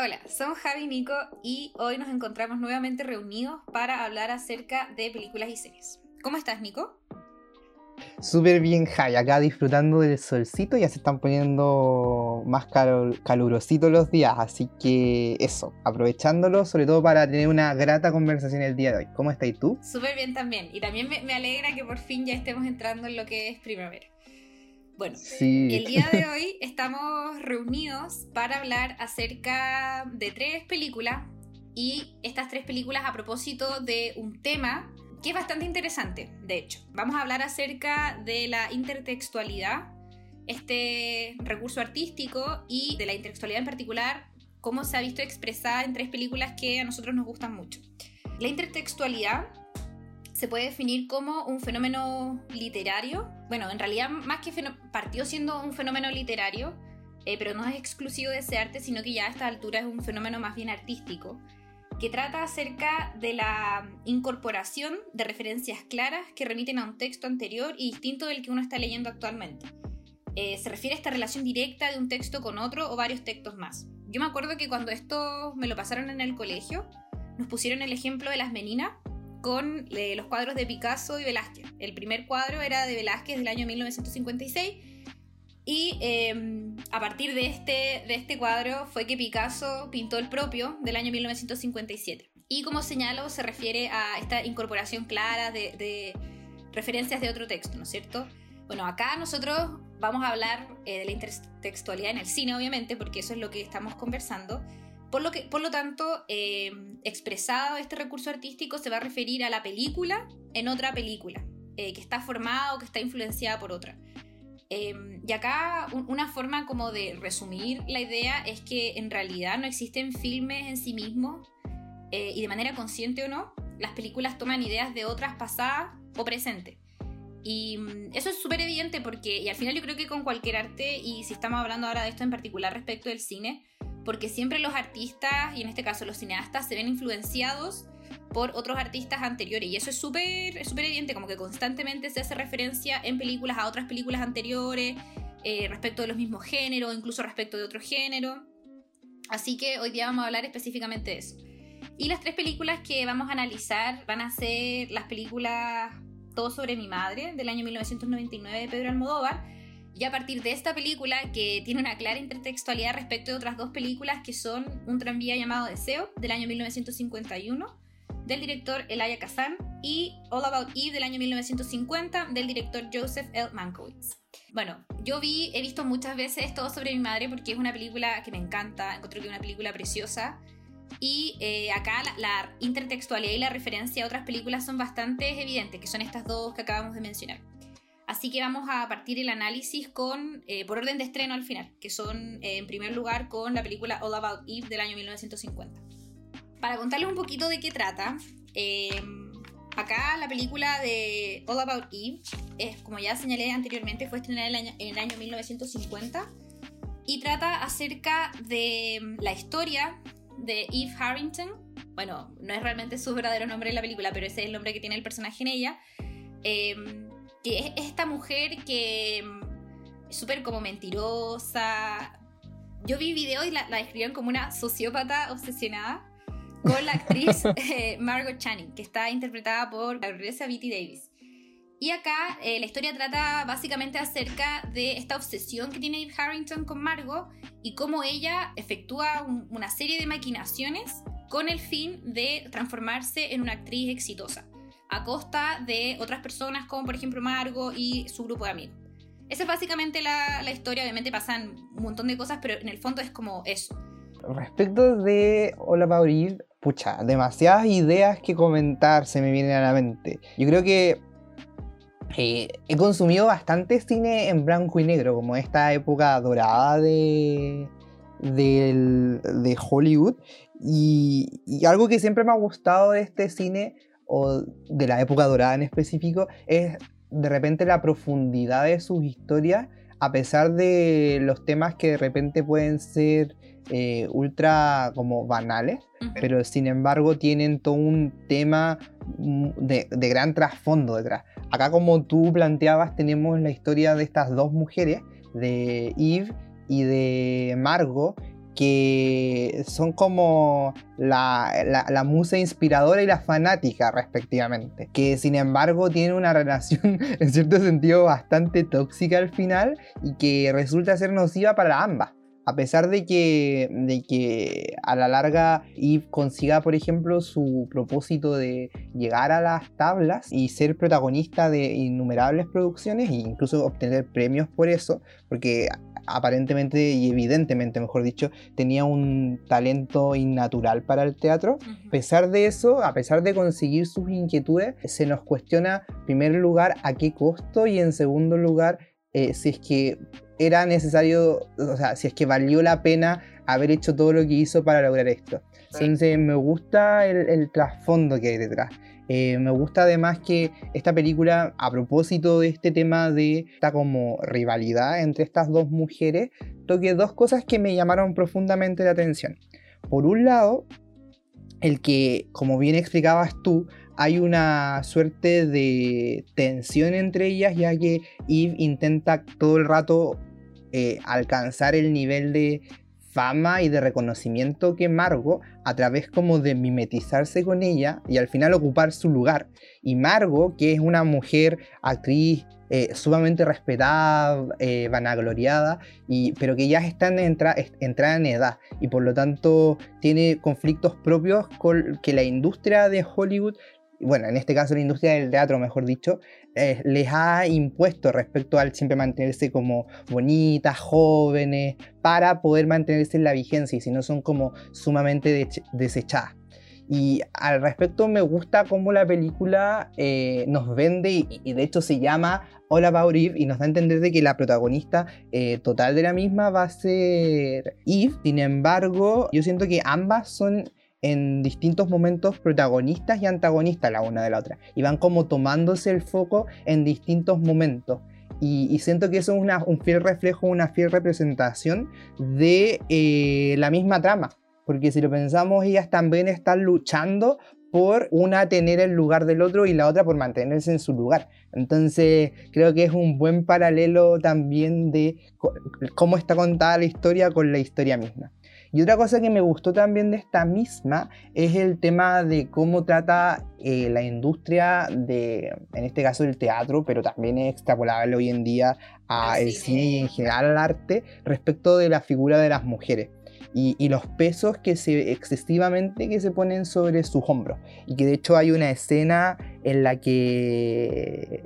Hola, somos Javi y Nico y hoy nos encontramos nuevamente reunidos para hablar acerca de películas y series. ¿Cómo estás, Nico? Súper bien, Javi. Acá disfrutando del solcito, ya se están poniendo más calurositos los días, así que eso, aprovechándolo, sobre todo para tener una grata conversación el día de hoy. ¿Cómo estás tú? Súper bien también, y también me, me alegra que por fin ya estemos entrando en lo que es primavera. Bueno, el día de hoy estamos reunidos para hablar acerca de tres películas y estas tres películas a propósito de un tema que es bastante interesante, de hecho. Vamos a hablar acerca de la intertextualidad, este recurso artístico y de la intertextualidad en particular, cómo se ha visto expresada en tres películas que a nosotros nos gustan mucho. La intertextualidad se puede definir como un fenómeno literario. Bueno, en realidad más que partió siendo un fenómeno literario, eh, pero no es exclusivo de ese arte, sino que ya a esta altura es un fenómeno más bien artístico, que trata acerca de la incorporación de referencias claras que remiten a un texto anterior y distinto del que uno está leyendo actualmente. Eh, se refiere a esta relación directa de un texto con otro o varios textos más. Yo me acuerdo que cuando esto me lo pasaron en el colegio, nos pusieron el ejemplo de las meninas, con eh, los cuadros de Picasso y Velázquez. El primer cuadro era de Velázquez del año 1956 y em, a partir de este, de este cuadro fue que Picasso pintó el propio del año 1957. Y como señalo, se refiere a esta incorporación clara de, referencias de otro texto, ¿no es cierto? Bueno, acá nosotros vamos a hablar eh, de la intertextualidad en el cine, obviamente, porque eso es lo que estamos conversando. Por lo, que, por lo tanto, eh, expresado este recurso artístico se va a referir a la película en otra película, eh, que está formada o que está influenciada por otra. Eh, y acá una forma como de resumir la idea es que en realidad no existen filmes en sí mismos y de manera consciente o no, las películas toman ideas de otras pasadas o presentes. Y mm, eso es súper evidente porque, y al final yo creo que con cualquier arte, y si estamos hablando ahora de esto en particular respecto del cine, porque siempre los artistas, y en este caso los cineastas, se ven influenciados por otros artistas anteriores. Y eso es súper evidente, como que constantemente se hace referencia en películas a otras películas anteriores, eh, respecto de los mismos géneros, incluso respecto de otro género. Así que hoy día vamos a hablar específicamente de eso. Y las tres películas que vamos a analizar van a ser las películas Todo sobre mi madre, del año 1999 de Pedro Almodóvar, y a partir de esta película, que tiene una clara intertextualidad respecto de otras dos películas que son Un tranvía llamado Deseo, del año 1951, del director Elia Kazan, y All About Eve, del año 1950, del director Joseph L. Mankiewicz. Bueno, yo vi, he visto muchas veces Todo sobre mi madre porque es una película que me encanta, encuentro que es una película preciosa. Y eh, acá la, la, intertextualidad y la referencia a otras películas son bastante evidentes, que son estas dos que acabamos de mencionar. Así que vamos a partir el análisis con, eh, por orden de estreno al final, que son eh, en primer lugar con la película All About Eve del año 1950. Para contarles un poquito de qué trata, eh, acá la película de All About Eve, es, como ya señalé anteriormente, fue estrenada en el año 1950 y trata acerca de mm, la historia de Eve Harrington. Bueno, no es realmente su verdadero nombre en la película, pero ese es el nombre que tiene el personaje en ella que es esta mujer que mm, es súper como mentirosa. Yo vi video y la, la, describieron como una sociópata obsesionada con la actriz eh, Margot Channing, que está interpretada por la gloriosa Betty Davis. Y acá eh, la historia trata básicamente acerca de esta obsesión que tiene Eve Harrington con Margot y cómo ella efectúa una serie de maquinaciones con el fin de transformarse en una actriz exitosa a costa de otras personas como por ejemplo Margo y su grupo de amigos. Esa es básicamente la, historia, obviamente pasan un montón de cosas, pero en el fondo es como eso. Respecto de Hola Eve, pucha, demasiadas ideas que comentar se me vienen a la mente. Yo creo que eh, he consumido bastante cine en blanco y negro, como esta época dorada de, de, Hollywood. Y, algo que siempre me ha gustado de este cine o de la época dorada en específico, es de repente la profundidad de sus historias, a pesar de los temas que de repente pueden ser eh, ultra como banales, pero sin embargo tienen todo un tema de, de, gran trasfondo detrás. Acá como tú planteabas tenemos la historia de estas dos mujeres, de Eve y de Margot, que son como la, la, musa inspiradora y la fanática respectivamente, que sin embargo tienen una relación en cierto sentido bastante tóxica al final y que resulta ser nociva para ambas. A pesar de que, de que a la larga Eve consiga, por ejemplo, su propósito de llegar a las tablas y ser protagonista de innumerables producciones e incluso obtener premios por eso, porque aparentemente y evidentemente, mejor dicho, tenía un talento innatural para el teatro. A pesar de eso, a pesar de conseguir sus inquietudes, se nos cuestiona, en primer lugar, a qué costo y en segundo lugar, eh, si es que era necesario, o sea, si es que valió la pena haber hecho todo lo que hizo para lograr esto. Entonces me gusta el, trasfondo que hay detrás. Eh, me gusta además que esta película, a propósito de este tema de esta como rivalidad entre estas dos mujeres, toque dos cosas que me llamaron profundamente la atención. Por un lado, el que, como bien explicabas tú, hay una suerte de tensión entre ellas, ya que Eve intenta todo el rato eh, alcanzar el nivel de y de reconocimiento que Margot a través como de mimetizarse con ella y al final ocupar su lugar. Y Margot, que es una mujer actriz eh, sumamente respetada, eh, vanagloriada, y, pero que ya está en entrada en edad y por lo tanto tiene conflictos propios con que la industria de Hollywood bueno, en este caso la industria del teatro, mejor dicho, eh, les ha impuesto respecto al siempre mantenerse como bonitas, jóvenes, para poder mantenerse en la vigencia y si no son como sumamente desechadas. Y al respecto me gusta cómo la película eh, nos vende y, de hecho se llama All About Eve y nos da a entender de que la protagonista eh, total de la misma va a ser Eve. Sin embargo, yo siento que ambas son en distintos momentos protagonistas y antagonistas la una de la otra. Y van como tomándose el foco en distintos momentos. Y, siento que eso es un fiel reflejo, una fiel representación de eh, la misma trama. Porque si lo pensamos, ellas también están luchando por una tener el lugar del otro y la otra por mantenerse en su lugar. Entonces creo que es un buen paralelo también de cómo está contada la historia con la historia misma. Y otra cosa que me gustó también de esta misma es el tema de cómo trata eh, la industria de, en este caso, el teatro, pero también es extrapolable hoy en día al cine y en general al arte respecto de la figura de las mujeres. Y, los pesos que se excesivamente que se ponen sobre sus hombros y que de hecho hay una escena en la que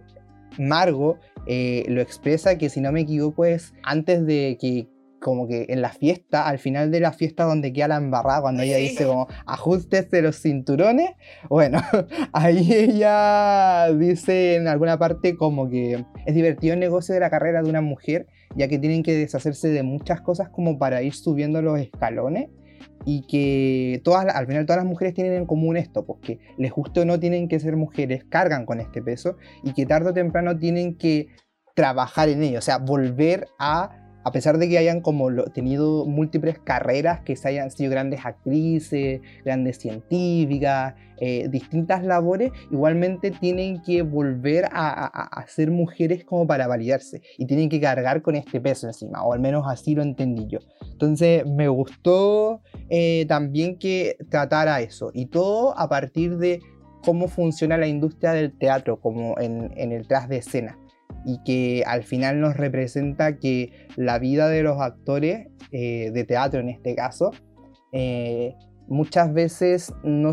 Margo eh, lo expresa que si no me equivoco es antes de que como que en la fiesta, al final de la fiesta donde queda la embarrada, cuando ella dice como ajustes de los cinturones, bueno, ahí ella dice en alguna parte como que es divertido el negocio de la carrera de una mujer, ya que tienen que deshacerse de muchas cosas como para ir subiendo los escalones y que todas, al final todas las mujeres tienen en común esto, pues que les guste o no tienen que ser mujeres, cargan con este peso y que tarde o temprano tienen que trabajar en ello, o sea, volver a a pesar de que hayan como tenido múltiples carreras, que se hayan sido grandes actrices, grandes científicas, eh, distintas labores, igualmente tienen que volver a, ser mujeres como para validarse y tienen que cargar con este peso encima, o al menos así lo entendí yo. Entonces me gustó eh, también que tratara eso y todo a partir de cómo funciona la industria del teatro, como en, en el tras de escena y que al final nos representa que la vida de los actores eh, de teatro en este caso eh, muchas veces no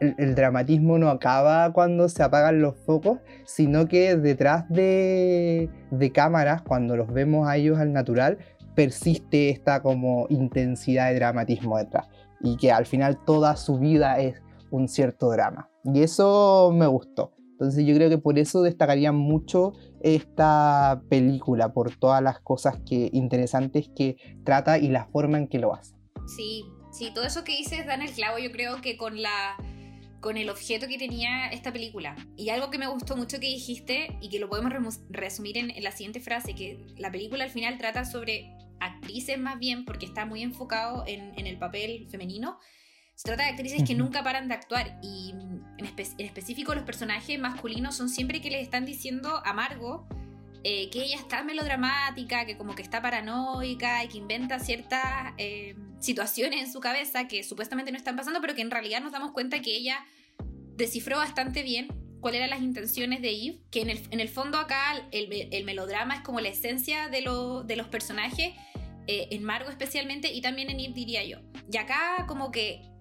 el, dramatismo no acaba cuando se apagan los focos sino que detrás de, de cámaras cuando los vemos a ellos al natural persiste esta como intensidad de dramatismo detrás y que al final toda su vida es un cierto drama. Y eso me gustó. Entonces yo creo que por eso destacaría mucho esta película, por todas las cosas que, interesantes que trata y la forma en que lo hace. Sí, sí, todo eso que dices da en el clavo, yo creo que con la con el objeto que tenía esta película. Y algo que me gustó mucho que dijiste y que lo podemos resumir en, la siguiente frase, que la película al final trata sobre actrices más bien, porque está muy enfocado en, en el papel femenino, se trata de actrices que nunca paran de actuar y en, específico los personajes masculinos son siempre que les están diciendo a Margot eh, que ella está melodramática, que como que está paranoica y que inventa ciertas eh, situaciones en su cabeza que supuestamente no están pasando, pero que en realidad nos damos cuenta que ella descifró bastante bien cuáles eran las intenciones de Eve, que en el, en el fondo acá el, melodrama es como la esencia de, de los personajes, eh, en Margo especialmente, y también en Eve diría yo. Y acá como que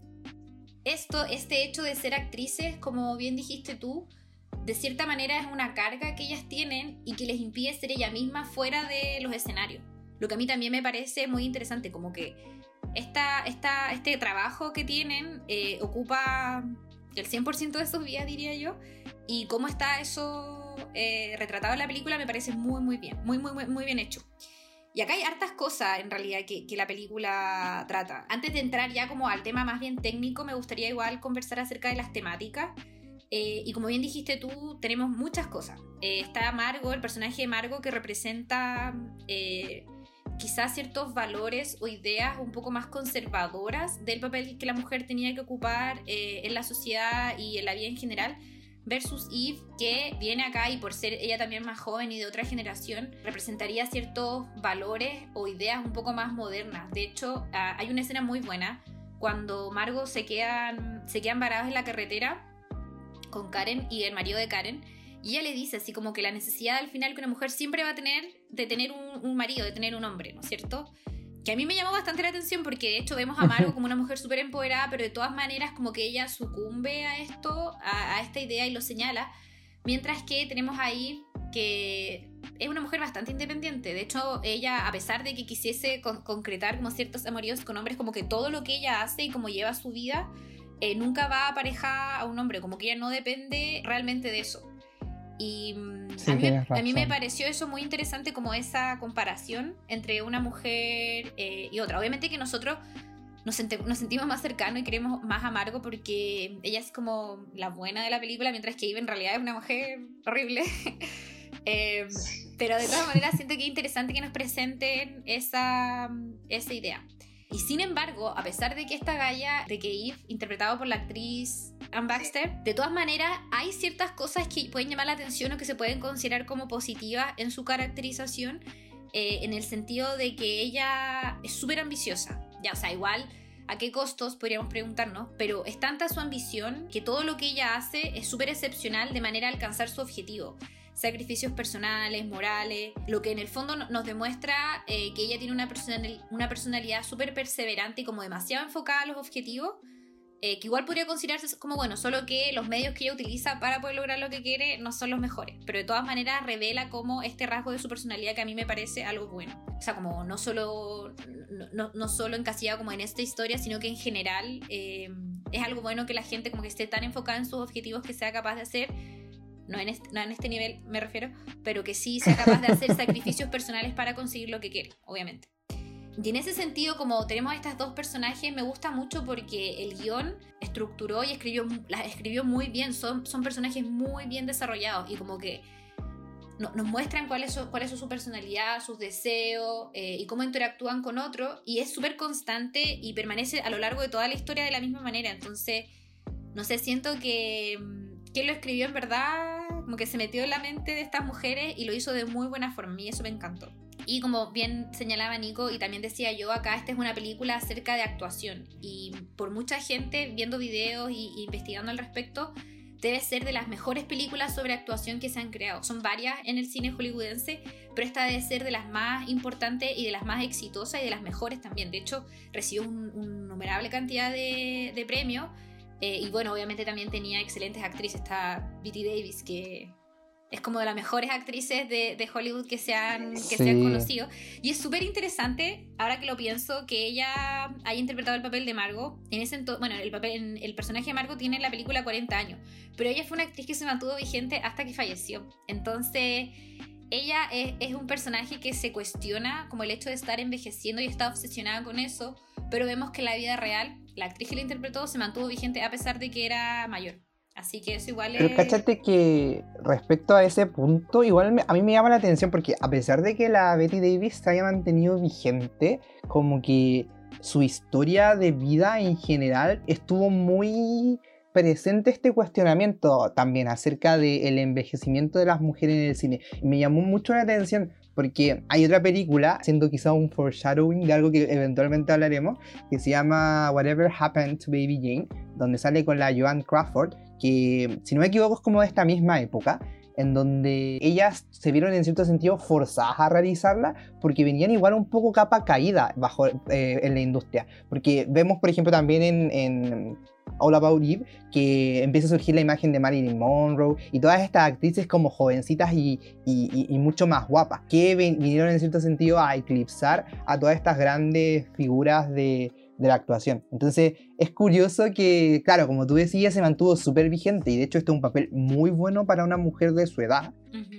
esto, este hecho de ser actrices, como bien dijiste tú, de cierta manera es una carga que ellas tienen y que les impide ser ella misma fuera de los escenarios. Lo que a mí también me parece muy interesante, como que esta, esta, este trabajo que tienen eh, ocupa el 100% de sus vidas, diría yo, y cómo está eso eh, retratado en la película me parece muy, muy bien, muy, muy, muy bien hecho. Y acá hay hartas cosas en realidad que, que, la película trata. Antes de entrar ya como al tema más bien técnico, me gustaría igual conversar acerca de las temáticas. Eh, y como bien dijiste tú, tenemos muchas cosas. está Margo, el personaje de Margo, que representa quizás ciertos valores o ideas un poco más conservadoras del papel que la mujer tenía que ocupar eh, en la sociedad y en la vida en general, versus Eve, que viene acá y por ser ella también más joven y de otra generación, representaría ciertos valores o ideas un poco más modernas. De hecho, ah, hay una escena muy buena cuando Margot se quedan, se quedan varados en la carretera con Karen y el marido de Karen y ella le dice así como que la necesidad al final que una mujer siempre va a tener de tener un, marido, de tener un hombre, ¿no es cierto? Que a mí me llamó bastante la atención porque de hecho vemos a Margo como una mujer súper empoderada, pero de todas maneras como que ella sucumbe a esto, a, esta idea y lo señala. Mientras que tenemos ahí que es una mujer bastante independiente. De hecho, ella, a pesar de que quisiese concretar como ciertos amoríos con hombres, como que todo lo que ella hace y como lleva su vida, eh, nunca va a aparejar a un hombre, como que ella no depende realmente de eso. Y mm, a, mí, me pareció eso muy interesante como esa comparación entre una mujer eh, y otra. Obviamente que nosotros nos, sentimos más cercanos y queremos más amargo porque ella es como la buena de la película, mientras que Eve en realidad es una mujer horrible. Em, pero de todas maneras siento que es interesante que nos presenten esa, esa idea. Y sin embargo, a pesar de que esta galla, de que Eve, interpretado por la actriz Anne Baxter, de todas maneras hay ciertas cosas que pueden llamar la atención o que se pueden considerar como positivas en su caracterización, eh, en el sentido de que ella es súper ambiciosa. Ya, o sea, igual a qué costos podríamos preguntarnos, pero es tanta su ambición que todo lo que ella hace es súper excepcional de manera a alcanzar su objetivo sacrificios personales, morales, lo que en el fondo nos demuestra eh, que ella tiene una, personalidad súper perseverante y como demasiado enfocada a los objetivos, eh, que igual podría considerarse como bueno, solo que los medios que ella utiliza para poder lograr lo que quiere no son los mejores, pero de todas maneras revela como este rasgo de su personalidad que a mí me parece algo bueno. O sea, como no solo, no, no solo encasillado como en esta historia, sino que en general eh, es algo bueno que la gente como que esté tan enfocada en sus objetivos que sea capaz de hacer no en, este, no en este nivel me refiero, pero que sí sea capaz de hacer sacrificios personales para conseguir lo que quiere, obviamente. Y en ese sentido, como tenemos a estos dos personajes, me gusta mucho porque el guion estructuró y escribió, las escribió muy bien. Son, son personajes muy bien desarrollados y como que nos muestran cuál es, cuál es su personalidad, sus deseos eh, y cómo interactúan con otros. Y es súper constante y permanece a lo largo de toda la historia de la misma manera. Entonces, no sé, siento que que lo escribió en verdad, como que se metió en la mente de estas mujeres y lo hizo de muy buena forma y eso me encantó. Y como bien señalaba Nico y también decía yo, acá esta es una película acerca de actuación y por mucha gente viendo videos e investigando al respecto, debe ser de las mejores películas sobre actuación que se han creado. Son varias en el cine hollywoodense, pero esta debe ser de las más importantes y de las más exitosas y de las mejores también. De hecho, recibió una un numerable cantidad de, de premios eh, y bueno, obviamente también tenía excelentes actrices. Está Betty Davis, que es como de las mejores actrices de, de Hollywood que se han, que se han conocido. Y es súper interesante, ahora que lo pienso, que ella haya interpretado el papel de Margot. En ese bueno, el, papel, el personaje de Margot tiene en la película 40 años, pero ella fue una actriz que se mantuvo vigente hasta que falleció. Entonces, ella es, es un personaje que se cuestiona como el hecho de estar envejeciendo y está obsesionada con eso, pero vemos que en la vida real la actriz que la interpretó se mantuvo vigente a pesar de que era mayor. Así que eso igual es... Pero cáchate que respecto a ese punto, igual a mí me llama la atención porque a pesar de que la Betty Davis se haya mantenido vigente, como que su historia de vida en general estuvo muy presente este cuestionamiento también acerca del envejecimiento de las mujeres en el cine. Me llamó mucho la atención porque hay otra película, siendo quizá un foreshadowing de algo que eventualmente hablaremos, que se llama Whatever Happened to Baby Jane, donde sale con la Joan Crawford, que si no me equivoco es como de esta misma época, en donde ellas se vieron en cierto sentido forzadas a realizarla porque venían igual un poco capa caída bajo, eh, en la industria. Porque vemos, por ejemplo, también en, en All About Eve que empieza a surgir la imagen de Marilyn Monroe y todas estas actrices como jovencitas y, y, y mucho más guapas, que vinieron en cierto sentido a eclipsar a todas estas grandes figuras de, de la actuación. Entonces es curioso que, claro, como tú decías, se mantuvo súper vigente y de hecho este es un papel muy bueno para una mujer de su edad.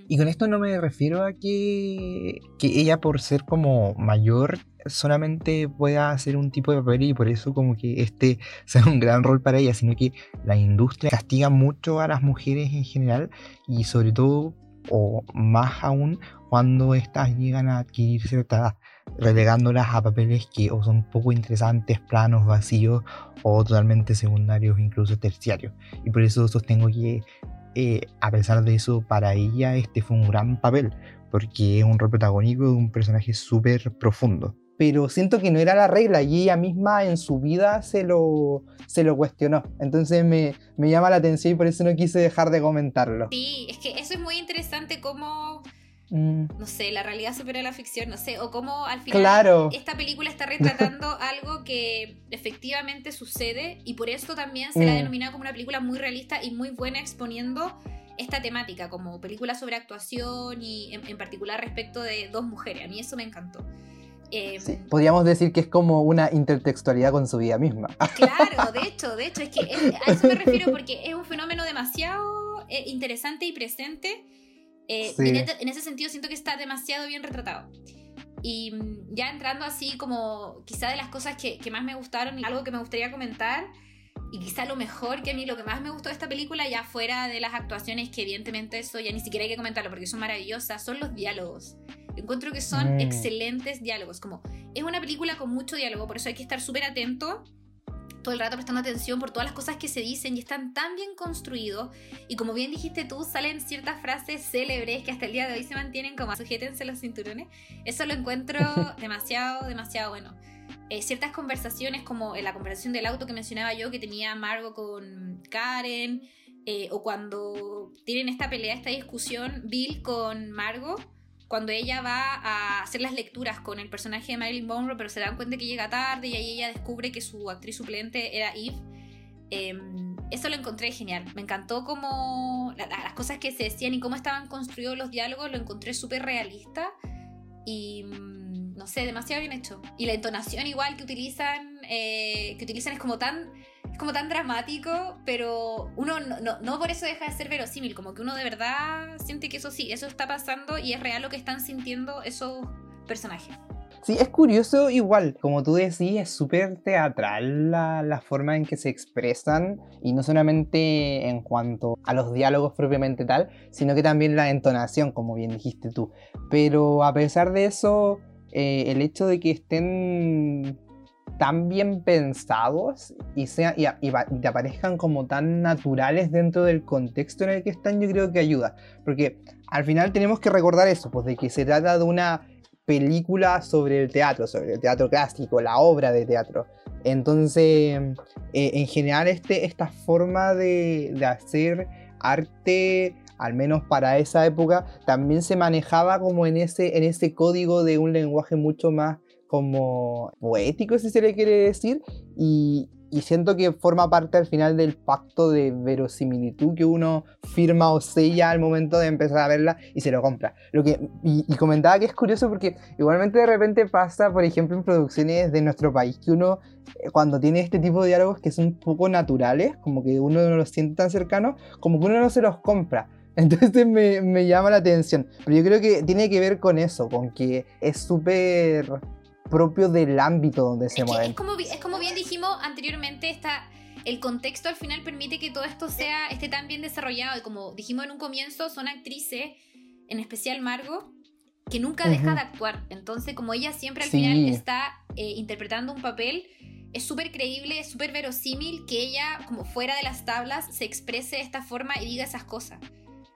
Y con esto no me refiero a que, que ella por ser como mayor solamente pueda hacer un tipo de papel y por eso como que este sea un gran rol para ella, sino que la industria castiga mucho a las mujeres en general y sobre todo o más aún cuando éstas llegan a adquirir cierta edad relegándolas a papeles que o son poco interesantes, planos, vacíos o totalmente secundarios, incluso terciarios. Y por eso sostengo que eh, a pesar de eso, para ella este fue un gran papel, porque es un rol protagónico de un personaje súper profundo. Pero siento que no era la regla y ella misma en su vida se lo, se lo cuestionó. Entonces me, me llama la atención y por eso no quise dejar de comentarlo. Sí, es que eso es muy interesante como Mm. no sé, la realidad supera la ficción, no sé, o cómo al final esta película está retratando algo que efectivamente sucede y por eso también se la ha mm. denominado como una película muy realista y muy buena exponiendo esta temática como película sobre actuación y en, particular respecto de dos mujeres. A mí eso me encantó. Em, podríamos decir que es como una intertextualidad con su vida misma. Claro, de hecho, de hecho, es que a eso me refiero porque es un fenómeno demasiado eh, interesante y presente eh, en, ese sentido siento que está demasiado bien retratado. Y mm, ya entrando así como quizá de las cosas que, que, más me gustaron y algo que me gustaría comentar, y quizá lo mejor que a mí, lo que más me gustó de esta película, ya fuera de las actuaciones, que evidentemente eso ya ni siquiera hay que comentarlo porque son maravillosas, son los diálogos. Encuentro que son mm. excelentes diálogos, como es una película con mucho diálogo, por eso hay que estar súper atento todo el rato prestando atención por todas las cosas que se dicen y están tan bien construidos. Y como bien dijiste tú, salen ciertas frases célebres que hasta el día de hoy se mantienen como sujétense los cinturones. Eso lo encuentro demasiado, demasiado bueno. Eh, ciertas conversaciones, como en la conversación del auto que mencionaba yo, que tenía Margo con Karen, eh, o cuando tienen esta pelea, esta discusión, Bill con Margo cuando ella va a hacer las lecturas con el personaje de Marilyn Monroe, pero se dan cuenta que llega tarde y ahí ella descubre que su actriz suplente era Eve. Em, eso lo encontré genial. Me encantó como las cosas que se decían y cómo estaban construidos los diálogos, lo encontré súper realista y mm, no sé, demasiado bien hecho. Y la entonación igual que utilizan, eh, que utilizan es como tan es como tan dramático, pero uno no, no, por eso deja de ser verosímil, como que uno de verdad siente que eso sí, eso está pasando y es real lo que están sintiendo esos personajes. Sí, es curioso igual, como tú decís, es súper teatral la, la, forma en que se expresan y no solamente en cuanto a los diálogos propiamente tal, sino que también la entonación, como bien dijiste tú. Pero a pesar de eso, eh, el hecho de que estén tan bien pensados y, sea, y, te aparezcan como tan naturales dentro del contexto en el que están, yo creo que ayuda. Porque al final tenemos que recordar eso, pues de que se trata de una película sobre el teatro, sobre el teatro clásico, la obra de teatro. Entonces, eh, en general, este, esta forma de, de hacer arte al menos para esa época, también se manejaba como en ese, en ese código de un lenguaje mucho más como poético, si se le quiere decir, y, siento que forma parte al final del pacto de verosimilitud que uno firma o sella al momento de empezar a verla y se lo compra. Lo que, y, comentaba que es curioso porque igualmente de repente pasa, por ejemplo, en producciones de nuestro país, que uno eh, cuando tiene este tipo de diálogos que son un poco naturales, como que uno no los siente tan cercanos, como que uno no se los compra. Entonces me, me llama la atención. Pero yo creo que tiene que ver con eso, con que es súper propio del ámbito donde se mueve. Es como, es como bien dijimos anteriormente, está, el contexto al final permite que todo esto sea, esté tan bien desarrollado. Y como dijimos en un comienzo, son actrices, en especial Margot, que nunca deja de actuar. Entonces, como ella siempre al final está eh, interpretando un papel, es súper creíble, es súper verosímil que ella, como fuera de las tablas, se exprese de esta forma y diga esas cosas.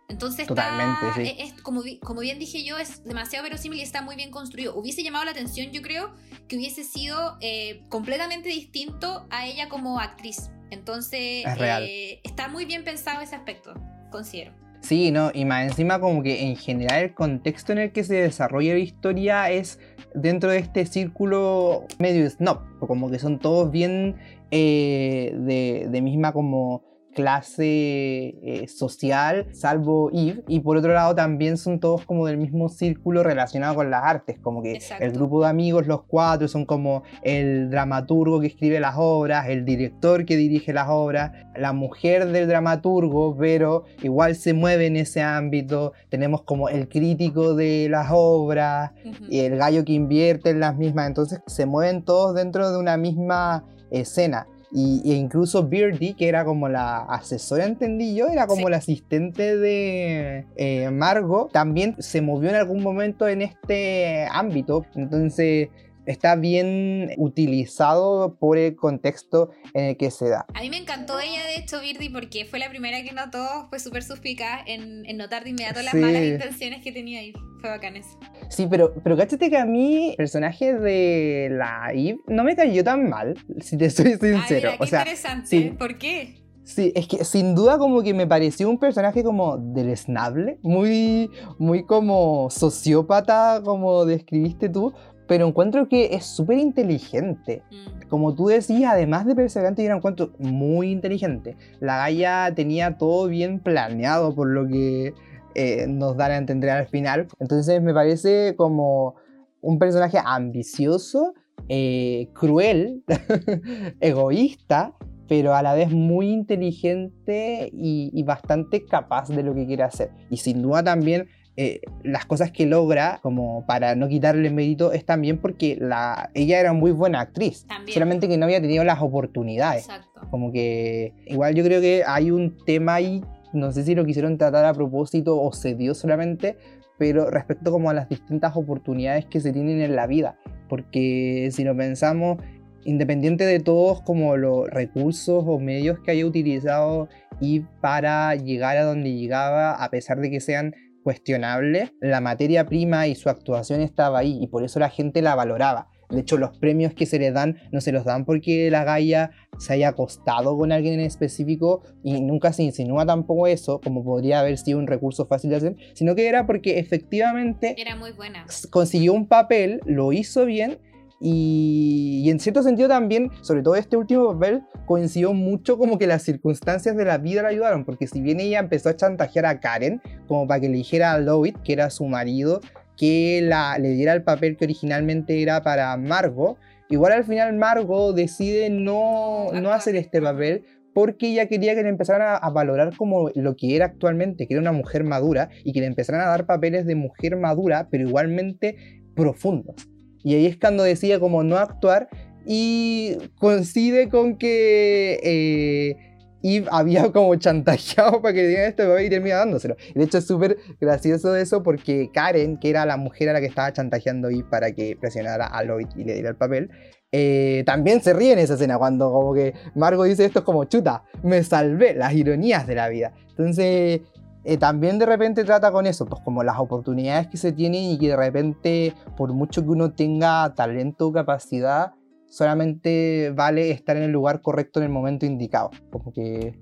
Entonces, Totalmente, es, como, como bien dije yo, es demasiado verosímil y está muy bien construido. Hubiese llamado la atención, yo creo, que hubiese sido eh, completamente distinto a ella como actriz. Entonces, eh, está muy bien pensado ese aspecto, considero. Sí, no, y más encima como que en general el contexto en el que se desarrolla la historia es dentro de este círculo medio snob, como que son todos bien eh, de, de misma como clase eh, social, salvo Eve, y por otro lado también son todos como del mismo círculo relacionado con las artes, como que el grupo de amigos, los cuatro, son como el dramaturgo que escribe las obras, el director que dirige las obras, la mujer del dramaturgo, pero igual se mueve en ese ámbito, tenemos como el crítico de las obras y el gallo que invierte en las mismas, entonces se mueven todos dentro de una misma escena. Y, e incluso Birdie, que era como la asesora, entendí yo, era como la asistente de eh, Margot, también se movió en algún momento en este ámbito. Entonces, está bien utilizado por el contexto en el que se da. A mí me encantó ella, de hecho, Birdie, porque fue la primera que notó, fue súper suspicaz en, notar de inmediato las malas intenciones que tenía ahí. Fue bacán eso. Sí, pero, pero cáchate que a mí el personaje de la Eve no me cayó tan mal, si te soy sincero. Ay, qué interesante. ¿Por qué? Sí, es que sin duda como que me pareció un personaje como deleznable, muy, muy como sociópata, como describiste tú, pero encuentro que es súper inteligente. Mm. Como tú decías, además de perseverante, yo la encuentro muy inteligente. La Gaia tenía todo bien planeado, por lo que eh, nos dan a entender al final. Entonces me parece como un personaje ambicioso, eh, cruel, egoísta, pero a la vez muy inteligente y, bastante capaz de lo que quiere hacer. Y sin duda también eh, las cosas que logra, como para no quitarle mérito, es también porque la, ella era muy buena actriz. Solamente que no había tenido las oportunidades. Como que igual yo creo que hay un tema ahí, no sé si lo quisieron tratar a propósito o se dio solamente, pero respecto como a las distintas oportunidades que se tienen en la vida. Porque si lo pensamos, independiente de todos como los recursos o medios que haya utilizado y para llegar a donde llegaba, a pesar de que sean cuestionable, la materia prima y su actuación estaba ahí y por eso la gente la valoraba. De hecho, los premios que se le dan no se los dan porque la Gaia se haya acostado con alguien en específico y nunca se insinúa tampoco eso, como podría haber sido un recurso fácil de hacer, sino que era porque efectivamente era muy buena. Consiguió un papel, lo hizo bien y, en cierto sentido también, sobre todo este último papel, coincidió mucho como que las circunstancias de la vida la ayudaron, porque si bien ella empezó a chantajear a Karen, como para que le dijera a Lloyd, que era su marido, que la, le diera el papel que originalmente era para Margot, igual al final Margot decide no, no hacer este papel porque ella quería que le empezaran a, valorar como lo que era actualmente, que era una mujer madura, y que le empezaran a dar papeles de mujer madura, pero igualmente profundos. Y ahí es cuando decía como no actuar y coincide con que eh, Eve había como chantajeado para que le dieran este bebé y termina dándoselo. de hecho es súper gracioso eso porque Karen, que era la mujer a la que estaba chantajeando Eve para que presionara a Lloyd y le diera el papel, eh, también se ríe en esa escena cuando como que Margot dice esto es como chuta, me salvé, las ironías de la vida. Entonces eh, también de repente trata con eso, pues como las oportunidades que se tienen y que de repente, por mucho que uno tenga talento o capacidad, solamente vale estar en el lugar correcto en el momento indicado. Como que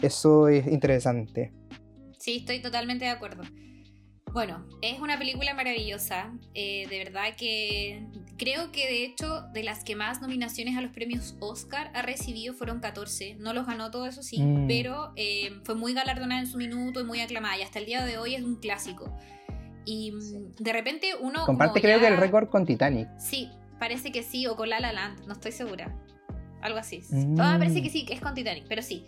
eso es interesante. Sí, estoy totalmente de acuerdo. Bueno, es una película maravillosa. Eh, de verdad que creo que de hecho de las que más nominaciones a los premios Oscar ha recibido fueron 14. No los ganó todo eso sí, mm. pero eh, fue muy galardonada en su minuto y muy aclamada. Y hasta el día de hoy es un clásico. Y mm, de repente uno... Comparte creo que el récord con Titanic. Sí, parece que sí, o con La La Land, no estoy segura. Algo así. Ah, parece que sí, que es con Titanic, pero sí.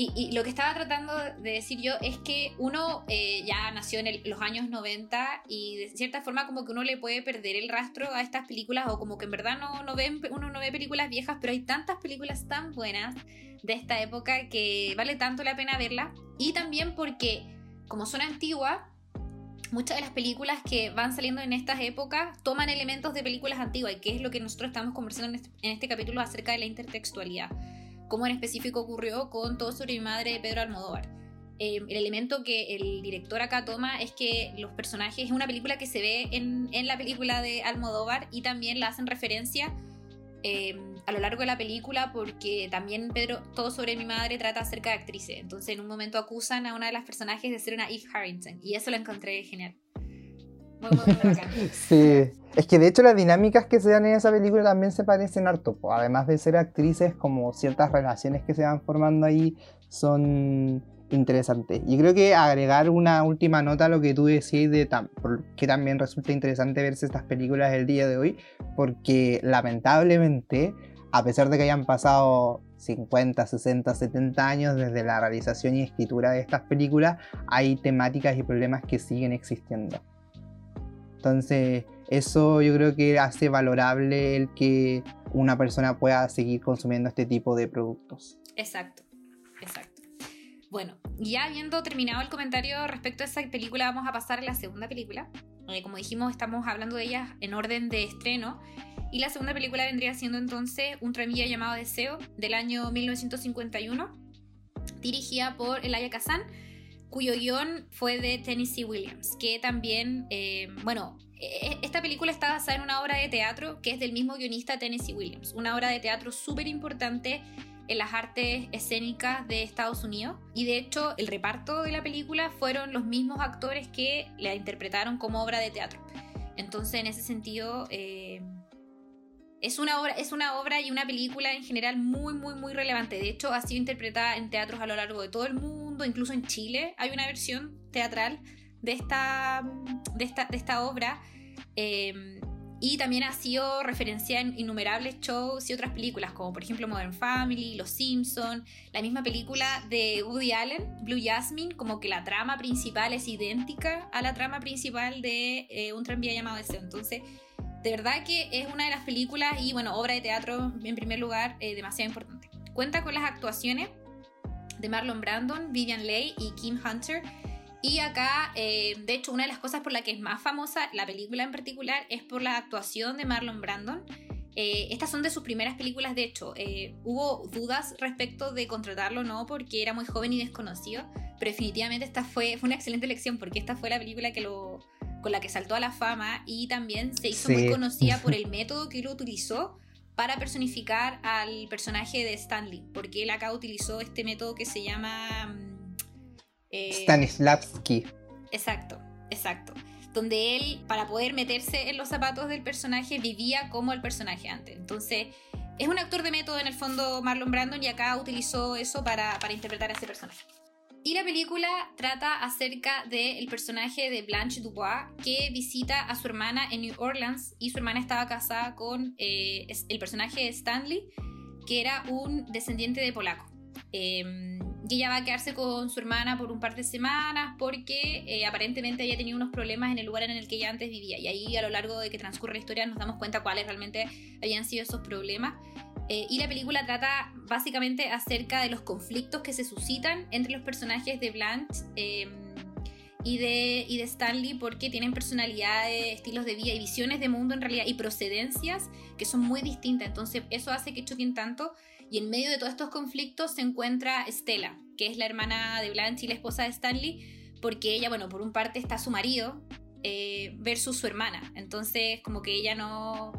Y, lo que estaba tratando de decir yo es que uno eh, ya nació en los años 90 y de cierta forma como que uno le puede perder el rastro a estas películas o como que en verdad no, no ven, uno no ve películas viejas, pero hay tantas películas tan buenas de esta época que vale tanto la pena verlas. Y también porque como son antiguas, muchas de las películas que van saliendo en estas épocas toman elementos de películas antiguas, y que es lo que nosotros estamos conversando en este, en este capítulo acerca de la intertextualidad como en específico ocurrió con Todo sobre mi madre de Pedro Almodóvar. eh, el elemento que el director acá toma es que los personajes, es una película que se ve en, en la película de Almodóvar y también la hacen referencia eh, a lo largo de la película porque también Pedro, todo sobre mi madre trata acerca de actrices. Entonces en un momento acusan a una de las personajes de ser una Eve Harrington y eso lo encontré genial. Sí, es que de hecho las dinámicas que se dan en esa película también se parecen harto. Además de ser actrices, como ciertas relaciones que se van formando ahí son interesante. Y creo que agregar una última nota a lo que tú decís de que también resulta interesante verse estas películas el día de hoy, porque lamentablemente, a pesar de que hayan pasado 50, 60, 70 años desde la realización y escritura de estas películas, hay temáticas y problemas que siguen existiendo. Entonces, eso yo creo que hace valorable el que una persona pueda seguir consumiendo este tipo de productos. Exacto, exacto. Bueno, ya habiendo terminado el comentario respecto a esa película, vamos a pasar a la segunda película. Eh, como dijimos, estamos hablando de ellas en orden de estreno. Y la segunda película vendría siendo entonces Un tranvía llamado Deseo, del año 1951, dirigida por Elia Kazan, cuyo guion fue de Tennessee Williams, que también, eh, bueno, e, e, esta película está basada en una obra de teatro que es del mismo guionista Tennessee Williams, una obra de teatro súper importante en las artes escénicas de Estados Unidos. Y de hecho, el reparto de la película fueron los mismos actores que la interpretaron como obra de teatro. Entonces, en ese sentido, eh, es, una obra, es una obra y una película en general muy, muy, muy relevante. De hecho, ha sido interpretada en teatros a lo largo de todo el mundo, incluso en Chile hay una versión teatral de esta, de esta, de esta obra. Eh, y también ha sido referenciada en innumerables shows y otras películas, como por ejemplo Modern Family, Los Simpson, la misma película de Woody Allen, Blue Jasmine, como que la trama principal es idéntica a la trama principal de eh, Un tranvía llamado Deseo. Entonces, de verdad que es una de las películas y, bueno, obra de teatro en primer lugar, eh, demasiado importante. Cuenta con las actuaciones de Marlon Brandon, Vivian Leigh y Kim Hunter y acá, eh, de hecho, una de las cosas por la que es más famosa la película en particular es por la actuación de Marlon Brandon. Eh, estas son de sus primeras películas, de hecho. Eh, hubo dudas respecto de contratarlo o no, porque era muy joven y desconocido, pero definitivamente esta fue, fue una excelente elección, porque esta fue la película que lo, con la que saltó a la fama y también se hizo muy conocida por el método que él utilizó para personificar al personaje de Stanley, porque él acá utilizó este método que se llama mm, eh, Stanislavski. Exacto, exacto. Donde él, para poder meterse en los zapatos del personaje, vivía como el personaje antes. Entonces, es un actor de método en el fondo Marlon Brandon y acá utilizó eso para, interpretar a ese personaje. Y la película trata acerca del personaje de Blanche Dubois que visita a su hermana en New Orleans y su hermana estaba casada con eh, el personaje de Stanley, que era un descendiente de polaco. Em, y ella va a quedarse con su hermana por un par de semanas porque eh, aparentemente ella tenía unos problemas en el lugar en el que ella antes vivía. Y ahí a lo largo de que transcurre la historia nos damos cuenta cuáles realmente habían sido esos problemas. Eh, y la película trata básicamente acerca de los conflictos que se suscitan entre los personajes de Blanche em, y, de, Stanley porque tienen personalidades, estilos de vida y visiones de mundo en realidad y procedencias que son muy distintas. Entonces eso hace que choquen tanto y en medio de todos estos conflictos se encuentra Stella, que es la hermana de Blanche y la esposa de Stanley, porque ella, bueno, por un parte está su marido eh, versus su hermana. Entonces, como que ella no...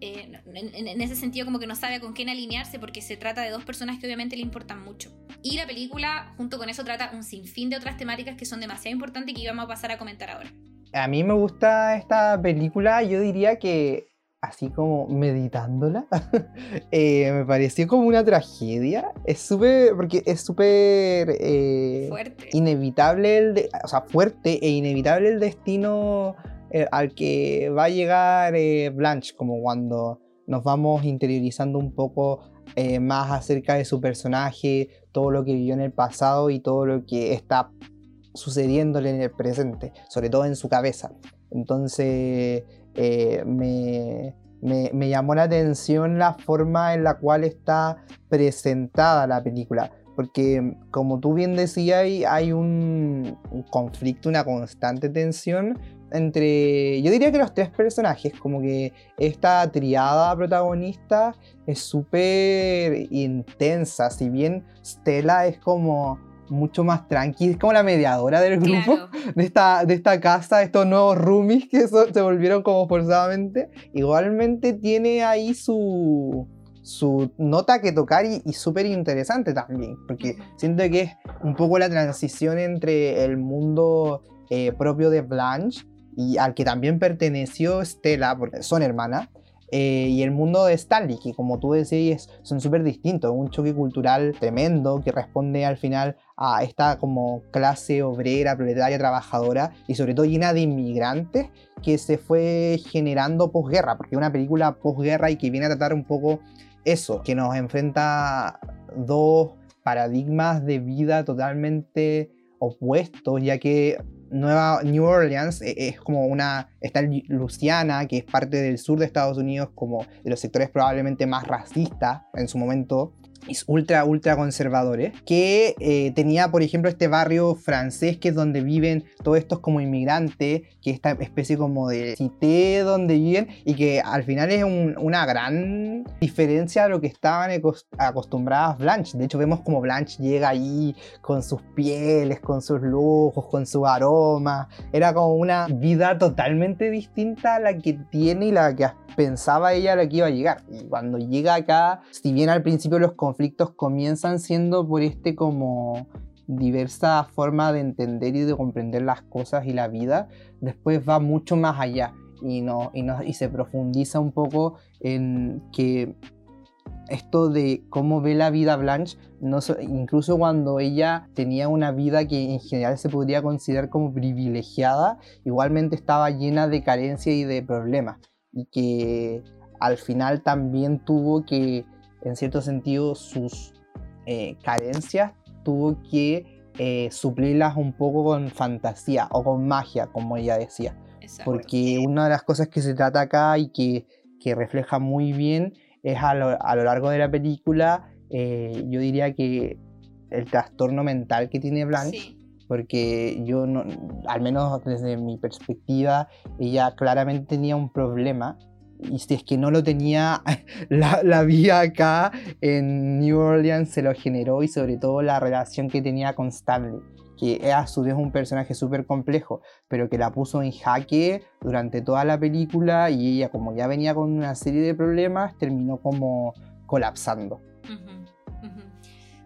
Eh, en, ese sentido como que no sabe con quién alinearse porque se trata de dos personas que obviamente le importan mucho. Y la película junto con eso trata un sinfín de otras temáticas que son demasiado importantes y que íbamos a pasar a comentar ahora. A mí me gusta esta película, yo diría que así como meditándola, eh, me pareció como una tragedia. Es súper, porque es súper eh, inevitable, el o sea, fuerte e inevitable el destino eh, al que va a llegar Blanche, como cuando nos vamos interiorizando un poco más acerca de su personaje, todo lo que vivió en el pasado y todo lo que está sucediéndole en el presente, sobre todo en su cabeza. Entonces, eh, me, me, llamó la atención la forma en la cual está presentada la película. Porque, como tú bien decías, hay un, conflicto, una constante tensión entre, yo diría que los tres personajes, como que esta triada protagonista es súper intensa, si bien Stella es como mucho más tranqui, es como la mediadora del grupo, de, esta, de esta casa, estos nuevos roomies que se volvieron como forzadamente. Igualmente tiene ahí su, su nota que tocar y, súper interesante también, porque siento que es un poco la transición entre el mundo eh, propio de Blanche y al que también perteneció Stella, porque son hermanas, eh, y el mundo de Stanley, que como tú decías son súper distintos, un choque cultural tremendo que responde al final a esta como clase obrera, proletaria, trabajadora y sobre todo llena de inmigrantes que se fue generando posguerra, porque es una película posguerra y que viene a tratar un poco eso, que nos enfrenta dos paradigmas de vida totalmente opuestos, ya que Nueva New Orleans e-, es como una. Está Luciana, que es parte del sur de Estados Unidos, como de los sectores probablemente más racistas en su momento ultra, ultra conservadores, que eh, tenía, por ejemplo, este barrio francés que es donde viven todos estos como inmigrantes, que esta especie como de cité donde viven y que al final es una gran diferencia a lo que estaban acostumbradas Blanche. De hecho, vemos como Blanche llega ahí con sus pieles, con sus lujos, con su aroma. Era como una vida totalmente distinta a la que tiene y la que pensaba ella a la que iba a llegar. Y cuando llega acá, si bien al principio los conflictos comienzan siendo por este como diversa forma de entender y de comprender las cosas y la vida, después va mucho más allá y, no, y, no, y se profundiza un poco en que esto de cómo ve la vida Blanche, no, incluso cuando ella tenía una vida que en general se podría considerar como privilegiada, igualmente estaba llena de carencias y de problemas y que al final también tuvo que, en cierto sentido, sus eh, carencias, tuvo que eh, suplirlas un poco con fantasía o con magia, como ella decía. Porque una de las cosas que se trata acá y que, que refleja muy bien es a lo, a lo largo de la película, eh, yo diría que el trastorno mental que tiene Blanche porque yo, no, al menos desde mi perspectiva, ella claramente tenía un problema y si es que no lo tenía, la, la, vida acá en New Orleans se lo generó y sobre todo la relación que tenía con Stanley, que a su vez un personaje súper complejo, pero que la puso en jaque durante toda la película y ella como ya venía con una serie de problemas, terminó como colapsando.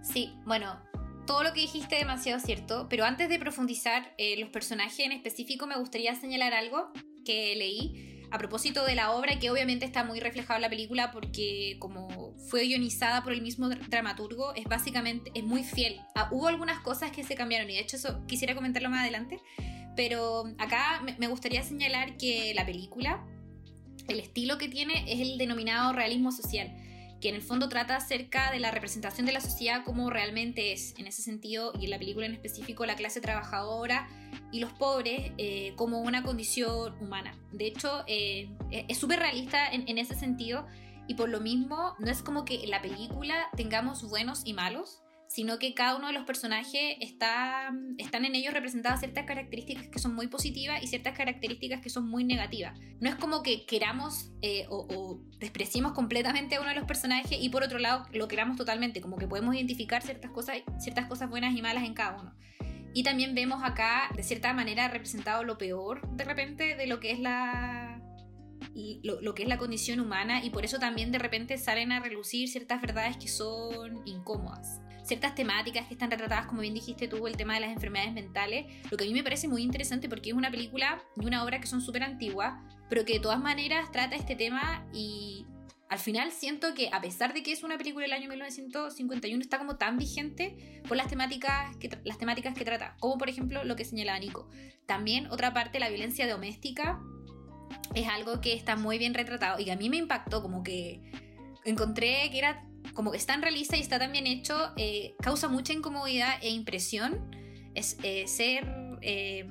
Sí, bueno, todo lo que dijiste demasiado cierto, pero antes de profundizar en los personajes en específico me gustaría señalar algo que leí a propósito de la obra que obviamente está muy reflejado en la película porque como fue guionizada por el mismo dramaturgo es básicamente es muy fiel. Ah, hubo algunas cosas que se cambiaron y de hecho eso quisiera comentarlo más adelante, pero acá me gustaría señalar que la película el estilo que tiene es el denominado realismo social que en el fondo trata acerca de la representación de la sociedad como realmente es, en ese sentido, y en la película en específico, la clase trabajadora y los pobres eh, como una condición humana. De hecho, eh, es súper realista en, en ese sentido, y por lo mismo, no es como que en la película tengamos buenos y malos, sino que cada uno de los personajes está, están en ellos representadas ciertas características que son muy positivas y ciertas características que son muy negativas. No es como que queramos eh, o, despreciemos completamente a uno de los personajes y por otro lado lo queramos totalmente, como que podemos identificar ciertas cosas, ciertas cosas buenas y malas en cada uno. Y también vemos acá, de cierta manera, representado lo peor de repente de lo que es la, lo, que es la condición humana y por eso también de repente salen a relucir ciertas verdades que son incómodas ciertas temáticas que están retratadas, como bien dijiste tú, el tema de las enfermedades mentales, lo que a mí me parece muy interesante porque es una película y una obra que son súper antiguas, pero que de todas maneras trata este tema y al final siento que a pesar de que es una película del año 1951 está como tan vigente por las temáticas que, las temáticas que trata, como por ejemplo lo que señalaba Nico. También otra parte, la violencia doméstica, es algo que está muy bien retratado y a mí me impactó como que encontré que era como que es tan realista y está tan bien hecho, eh, causa mucha incomodidad e impresión es eh, ser eh,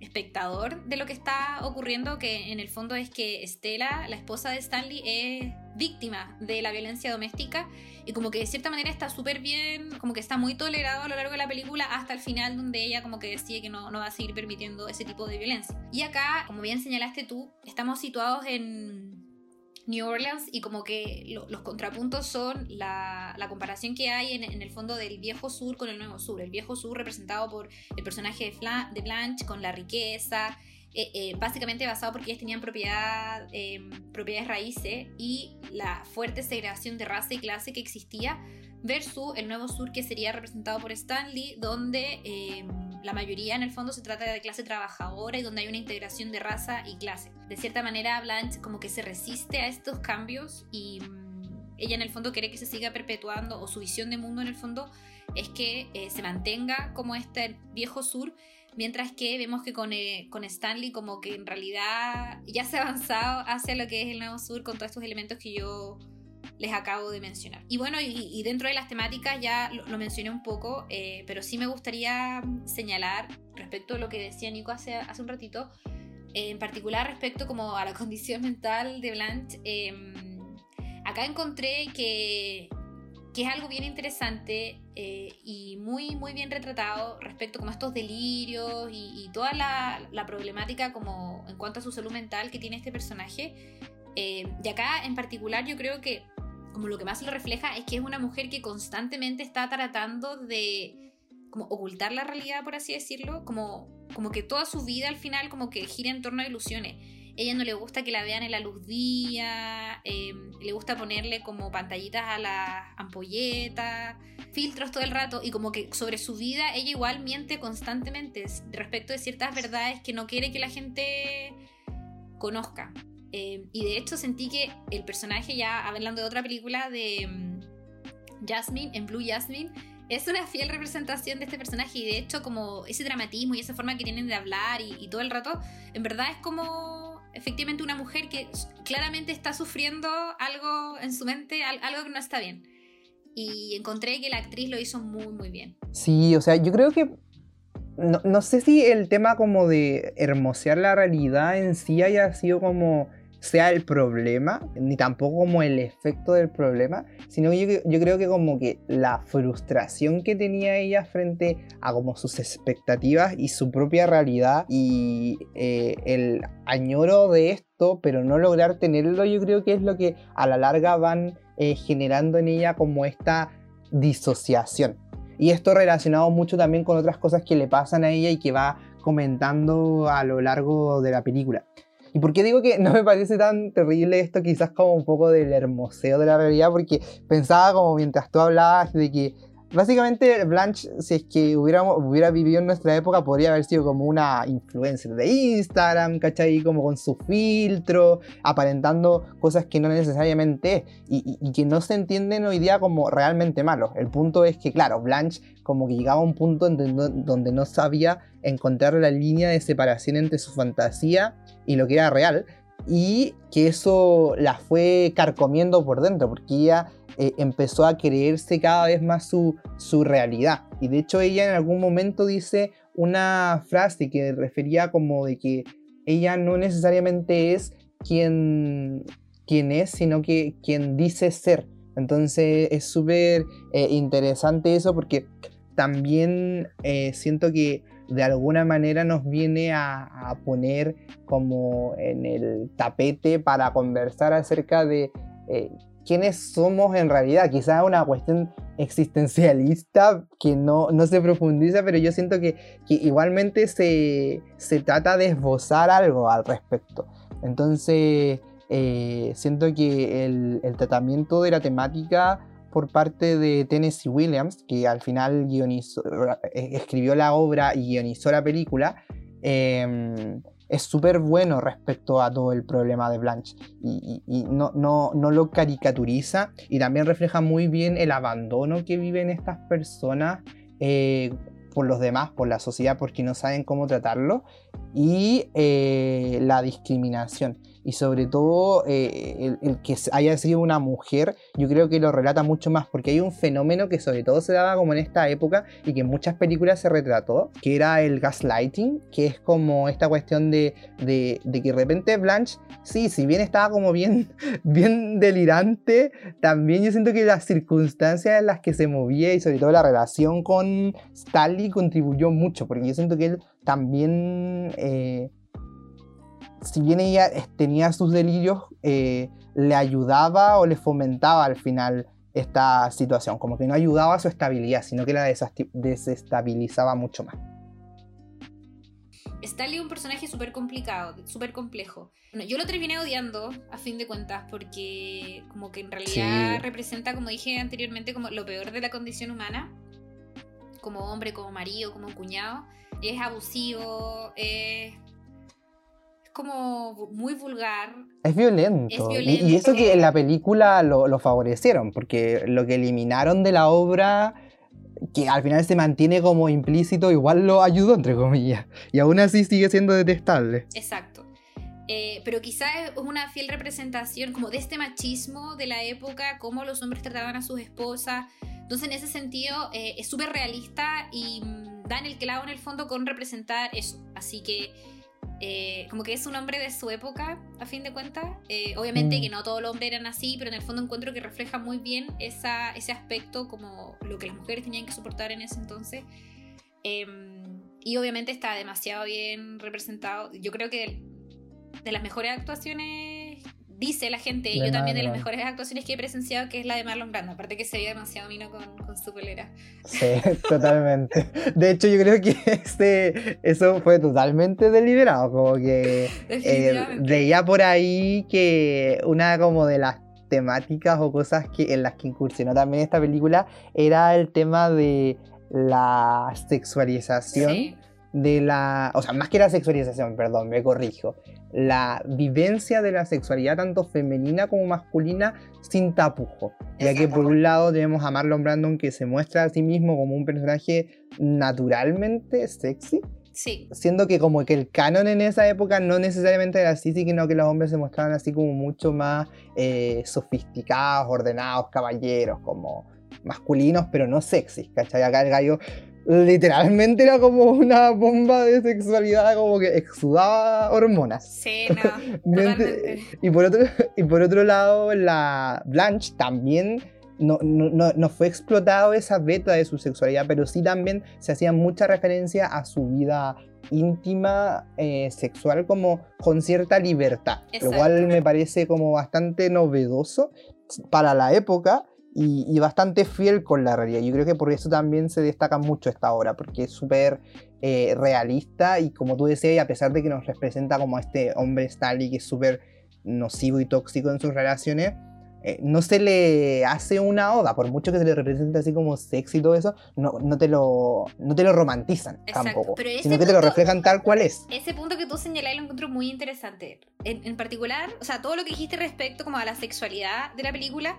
espectador de lo que está ocurriendo, que en el fondo es que Estela, la esposa de Stanley, es víctima de la violencia doméstica y como que de cierta manera está súper bien, como que está muy tolerado a lo largo de la película hasta el final donde ella como que decide que no, no va a seguir permitiendo ese tipo de violencia. Y acá, como bien señalaste tú, estamos situados en New Orleans y como que los contrapuntos son la, comparación que hay en, el fondo del viejo sur con el nuevo sur. El viejo sur representado por el personaje de, Blanche con la riqueza, eh, eh, básicamente basado porque ellas tenían propiedad, em, propiedades raíces y la fuerte segregación de raza y clase que existía versus el nuevo sur que sería representado por Stanley, donde em, la mayoría en el fondo se trata de clase trabajadora y donde hay una integración de raza y clase. De cierta manera, Blanche como que se resiste a estos cambios y mm, ella en el fondo quiere que se siga perpetuando o su visión de mundo en el fondo es que eh, se mantenga como este viejo sur, mientras que vemos que con, eh, con Stanley como que en realidad ya se ha avanzado hacia lo que es el nuevo sur con todos estos elementos que yo les acabo de mencionar. Y bueno, y, dentro de las temáticas ya lo, mencioné un poco, eh, pero sí me gustaría señalar respecto a lo que decía Nico hace, hace un ratito, en particular respecto como a la condición mental de Blanche, em, acá encontré que, que, es algo bien interesante eh, y muy, muy bien retratado respecto como a estos delirios y, toda la, la, problemática como en cuanto a su salud mental que tiene este personaje. Eh, y acá en particular yo creo que como lo que más lo refleja es que es una mujer que constantemente está tratando de como ocultar la realidad, por así decirlo, como, como que toda su vida al final como que gira en torno a ilusiones. Ella no le gusta que la vean en la luz día, em, le gusta ponerle como pantallitas a las ampolletas, filtros todo el rato y como que sobre su vida ella igual miente constantemente respecto de ciertas verdades que no quiere que la gente conozca. Em, y de hecho sentí que el personaje, ya hablando de otra película de um, Jasmine, en Blue Jasmine, es una fiel representación de este personaje y de hecho como ese dramatismo y esa forma que tienen de hablar y, todo el rato, en verdad es como efectivamente una mujer que claramente está sufriendo algo en su mente, algo que no está bien. Y encontré que la actriz lo hizo muy, muy bien. Sí, o sea, yo creo que no, no, sé si el tema como de hermosear la realidad en sí haya sido como sea el problema, ni tampoco como el efecto del problema, sino yo, yo creo que como que la frustración que tenía ella frente a como sus expectativas y su propia realidad y eh, el añoro de esto, pero no lograr tenerlo, yo creo que es lo que a la larga van eh, generando en ella como esta disociación. Y esto relacionado mucho también con otras cosas que le pasan a ella y que va comentando a lo largo de la película. ¿Y por qué digo que no me parece tan terrible esto? Quizás como un poco del hermoseo de la realidad, porque pensaba como mientras tú hablabas de que Básicamente, Blanche, si es que hubiéramos, hubiera vivido en nuestra época, podría haber sido como una influencer de Instagram, ¿cachai? Como con su filtro, aparentando cosas que no necesariamente es y, y, que no se entienden hoy día como realmente malos. El punto es que, claro, Blanche como que llegaba a un punto donde no sabía encontrar la línea de separación entre su fantasía y lo que era real y que eso la fue carcomiendo por dentro, porque ella eh, empezó a creerse cada vez más su, su realidad. Y de hecho ella en algún momento dice una frase que refería como de que ella no necesariamente es quien, quien es, sino que quien dice ser. Entonces es súper eh, interesante eso porque también eh, siento que de alguna manera nos viene a, poner como en el tapete para conversar acerca de eh, quiénes somos en realidad. Quizás una cuestión existencialista que no, no se profundiza, pero yo siento que, igualmente se, se, trata de esbozar algo al respecto. Entonces, eh, siento que el, el tratamiento de la temática por parte de Tennessee Williams, que al final eh, escribió la obra y guionizó la película, em, es súper bueno respecto a todo el problema de Blanche. Y, no, no, no, lo caricaturiza y también refleja muy bien el abandono que viven estas personas eh, por los demás, por la sociedad, porque no saben cómo tratarlo y eh, la discriminación y sobre todo eh, el, que haya sido una mujer, yo creo que lo relata mucho más porque hay un fenómeno que sobre todo se daba como en esta época y que en muchas películas se retrató, que era el gaslighting, que es como esta cuestión de, de, que de repente Blanche, sí, si bien estaba como bien, bien delirante, también yo siento que las circunstancias en las que se movía y sobre todo la relación con Stanley contribuyó mucho, porque yo siento que él también... Eh, si bien ella tenía sus delirios, eh, le ayudaba o le fomentaba al final esta situación, como que no ayudaba a su estabilidad, sino que la desestabilizaba mucho más. Stanley es un personaje súper complicado, súper complejo. yo lo terminé odiando, a fin de cuentas, porque como que en realidad representa, como dije anteriormente, como lo peor de la condición humana, como hombre, como marido, como cuñado. Es abusivo, es como muy vulgar. Es violento. Y, eso que en la película lo, lo, favorecieron, porque lo que eliminaron de la obra, que al final se mantiene como implícito, igual lo ayudó, entre comillas. Y aún así sigue siendo detestable. Exacto. Eh, pero quizás es una fiel representación como de este machismo de la época, cómo los hombres trataban a sus esposas. Entonces, en ese sentido, eh, es súper realista y mm, dan el clavo en el fondo con representar eso. Así que eh, como que es un hombre de su época, a fin de cuentas. Eh, obviamente mm. que no todos los hombres eran así, pero en el fondo encuentro que refleja muy bien esa, ese aspecto, como lo que las mujeres tenían que soportar en ese entonces. Em, y obviamente está demasiado bien representado. Yo creo que de las mejores actuaciones dice la gente, yo también de las mejores actuaciones que he presenciado, que es la de Marlon Brando, aparte que se veía demasiado mino con, con su polera. Sí, totalmente. De hecho, yo creo que este, eso fue totalmente deliberado, como que eh, veía por ahí que una como de las temáticas o cosas que, en las que incursionó también esta película era el tema de la sexualización de la, o sea, más que la sexualización, perdón, me corrijo, la vivencia de la sexualidad tanto femenina como masculina sin tapujo, ya que por un lado tenemos a Marlon Brandon que se muestra a sí mismo como un personaje naturalmente sexy, Sí. Siendo que como que el canon en esa época no necesariamente era así, sino que los hombres se mostraban así como mucho más eh, sofisticados, ordenados, caballeros, como masculinos, pero no sexys, ¿cachai? Acá el gallo literalmente era como una bomba de sexualidad, como que exudaba hormonas. Sí, no. y, por otro, y por otro lado, la Blanche también no, no, no, fue explotado esa beta de su sexualidad, pero sí también se hacía mucha referencia a su vida íntima eh, sexual como con cierta libertad, lo cual me parece como bastante novedoso para la época y, bastante fiel con la realidad. Yo creo que por eso también se destaca mucho esta obra, porque es súper eh, realista y como tú decías, a pesar de que nos representa como este hombre Stanley que es súper nocivo y tóxico en sus relaciones, eh, no se le hace una oda, por mucho que se le represente así como sexy y todo eso, no, no, te, lo, no te lo romantizan tampoco, sino que te lo reflejan tal cual es. Ese punto que tú señalás lo encuentro muy interesante. En, en particular, o sea, todo lo que dijiste respecto como a la sexualidad de la película,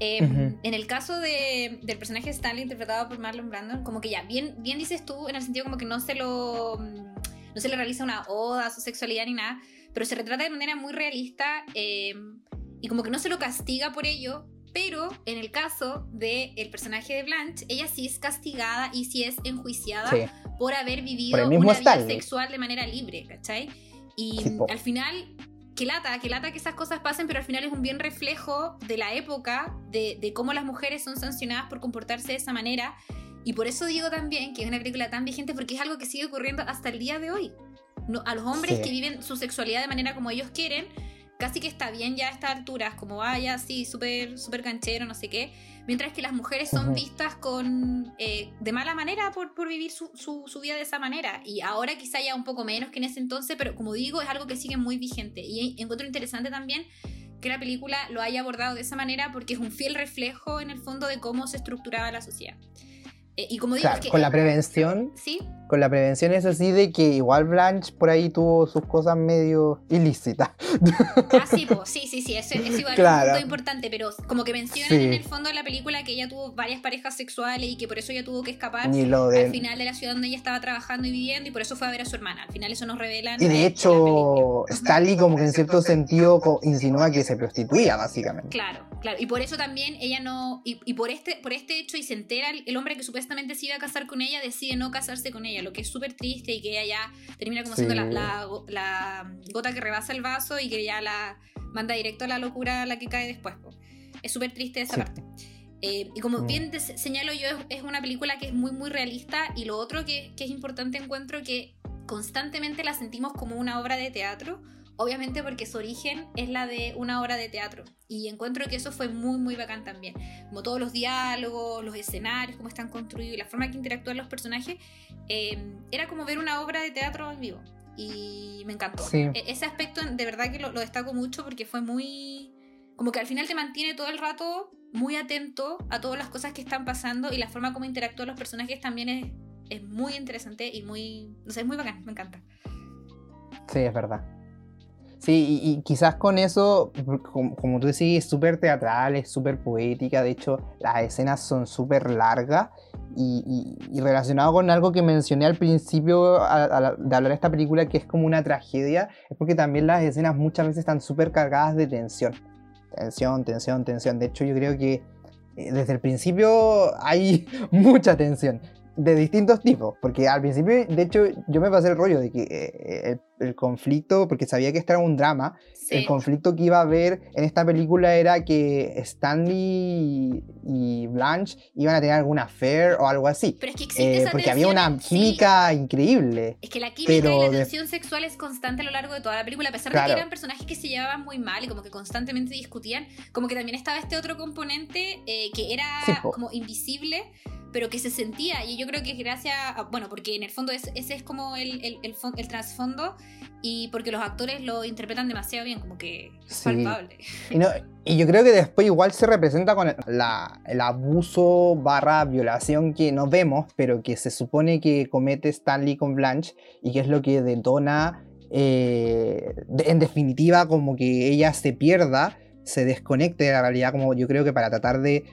Em, en el caso de, del personaje Stanley interpretado por Marlon Brandon, como que ya, bien, bien dices tú, en el sentido como que no se lo mm, no se le realiza una oda a su sexualidad ni nada, pero se retrata de manera muy realista em, y como que no se lo castiga por ello, pero en el caso del el personaje de Blanche, ella sí es castigada y sí es enjuiciada por haber vivido una vida sexual de manera libre, ¿cachai? Y al final que lata, que lata que esas cosas pasen, pero al final es un bien reflejo de la época, de, cómo las mujeres son sancionadas por comportarse de esa manera. Y por eso digo también que es una película tan vigente porque es algo que sigue ocurriendo hasta el día de hoy. No, a los hombres que viven su sexualidad de manera como ellos quieren, casi que está bien ya a estas alturas, como vaya, así, súper, súper canchero, no sé qué mientras que las mujeres son vistas con eh, de mala manera por, por vivir su, su, vida de esa manera. Y ahora quizá ya un poco menos que en ese entonces, pero como digo, es algo que sigue muy vigente. Y encuentro interesante también que la película lo haya abordado de esa manera porque es un fiel reflejo en el fondo de cómo se estructuraba la sociedad. Eh, y como digo, con la prevención. Sí. Con la prevención es así de que igual Blanche por ahí tuvo sus cosas medio ilícitas. Ah, sí, sí, sí, sí, eso, es igual un punto importante, pero como que mencionan en el fondo de la película que ella tuvo varias parejas sexuales y que por eso ella tuvo que escapar al final de la ciudad donde ella estaba trabajando y viviendo y por eso fue a ver a su hermana. Al final eso nos revelan. Y de hecho, Stanley como que en cierto sentido insinúa que se prostituía, básicamente. Claro, claro. Y por eso también ella no. Y, por, este, por este hecho, y se entera el, el hombre que supuestamente se iba a casar con ella, decide no casarse con ella, lo que es súper triste y que ella ya termina como siendo la, gota que rebasa el vaso y que ya la manda directo a la locura a la que cae después. Es súper triste esa parte. Eh, y como mm. bien señalo yo, es, una película que es muy, muy realista y lo otro que, que es importante encuentro que constantemente la sentimos como una obra de teatro obviamente porque su origen es la de una obra de teatro. Y encuentro que eso fue muy, muy bacán también. Como todos los diálogos, los escenarios, cómo están construidos y la forma que interactúan los personajes, eh, era como ver una obra de teatro en vivo. Y me encantó. E, ese aspecto de verdad que lo, lo destaco mucho porque fue muy... Como que al final te mantiene todo el rato muy atento a todas las cosas que están pasando y la forma como interactúan los personajes también es, es muy interesante y muy... No sé, es muy bacán, me encanta. Sí, es verdad. Sí, y, quizás con eso, como, tú decís, es súper teatral, es súper poética, de hecho las escenas son súper largas y, relacionado con algo que mencioné al principio de hablar de esta película, que es como una tragedia, es porque también las escenas muchas veces están súper cargadas de tensión. Tensión, tensión, tensión. De hecho yo creo que eh, desde el principio hay mucha tensión de distintos tipos, porque al principio, de hecho, yo me pasé el rollo de que eh, el, conflicto, porque sabía que esto era un drama, el conflicto que iba a haber en esta película era que Stanley y Blanche iban a tener alguna affair o algo así. Pero es que existe eh, Porque había una química increíble. Es que la química y la tensión sexual es constante a lo largo de toda la película, a pesar de que eran personajes que se llevaban muy mal y como que constantemente discutían, como que también estaba este otro componente eh, que era como invisible pero que se sentía. Y yo creo que gracias a, bueno, porque en el fondo ese es como el, el, el, trasfondo y porque los actores lo interpretan demasiado bien, como que es palpable. Y, no, y, yo creo que después igual se representa con la, el abuso barra violación que no vemos, pero que se supone que comete Stanley con Blanche y que es lo que detona, eh, en definitiva, como que ella se pierda, se desconecte de la realidad, como yo creo que para tratar de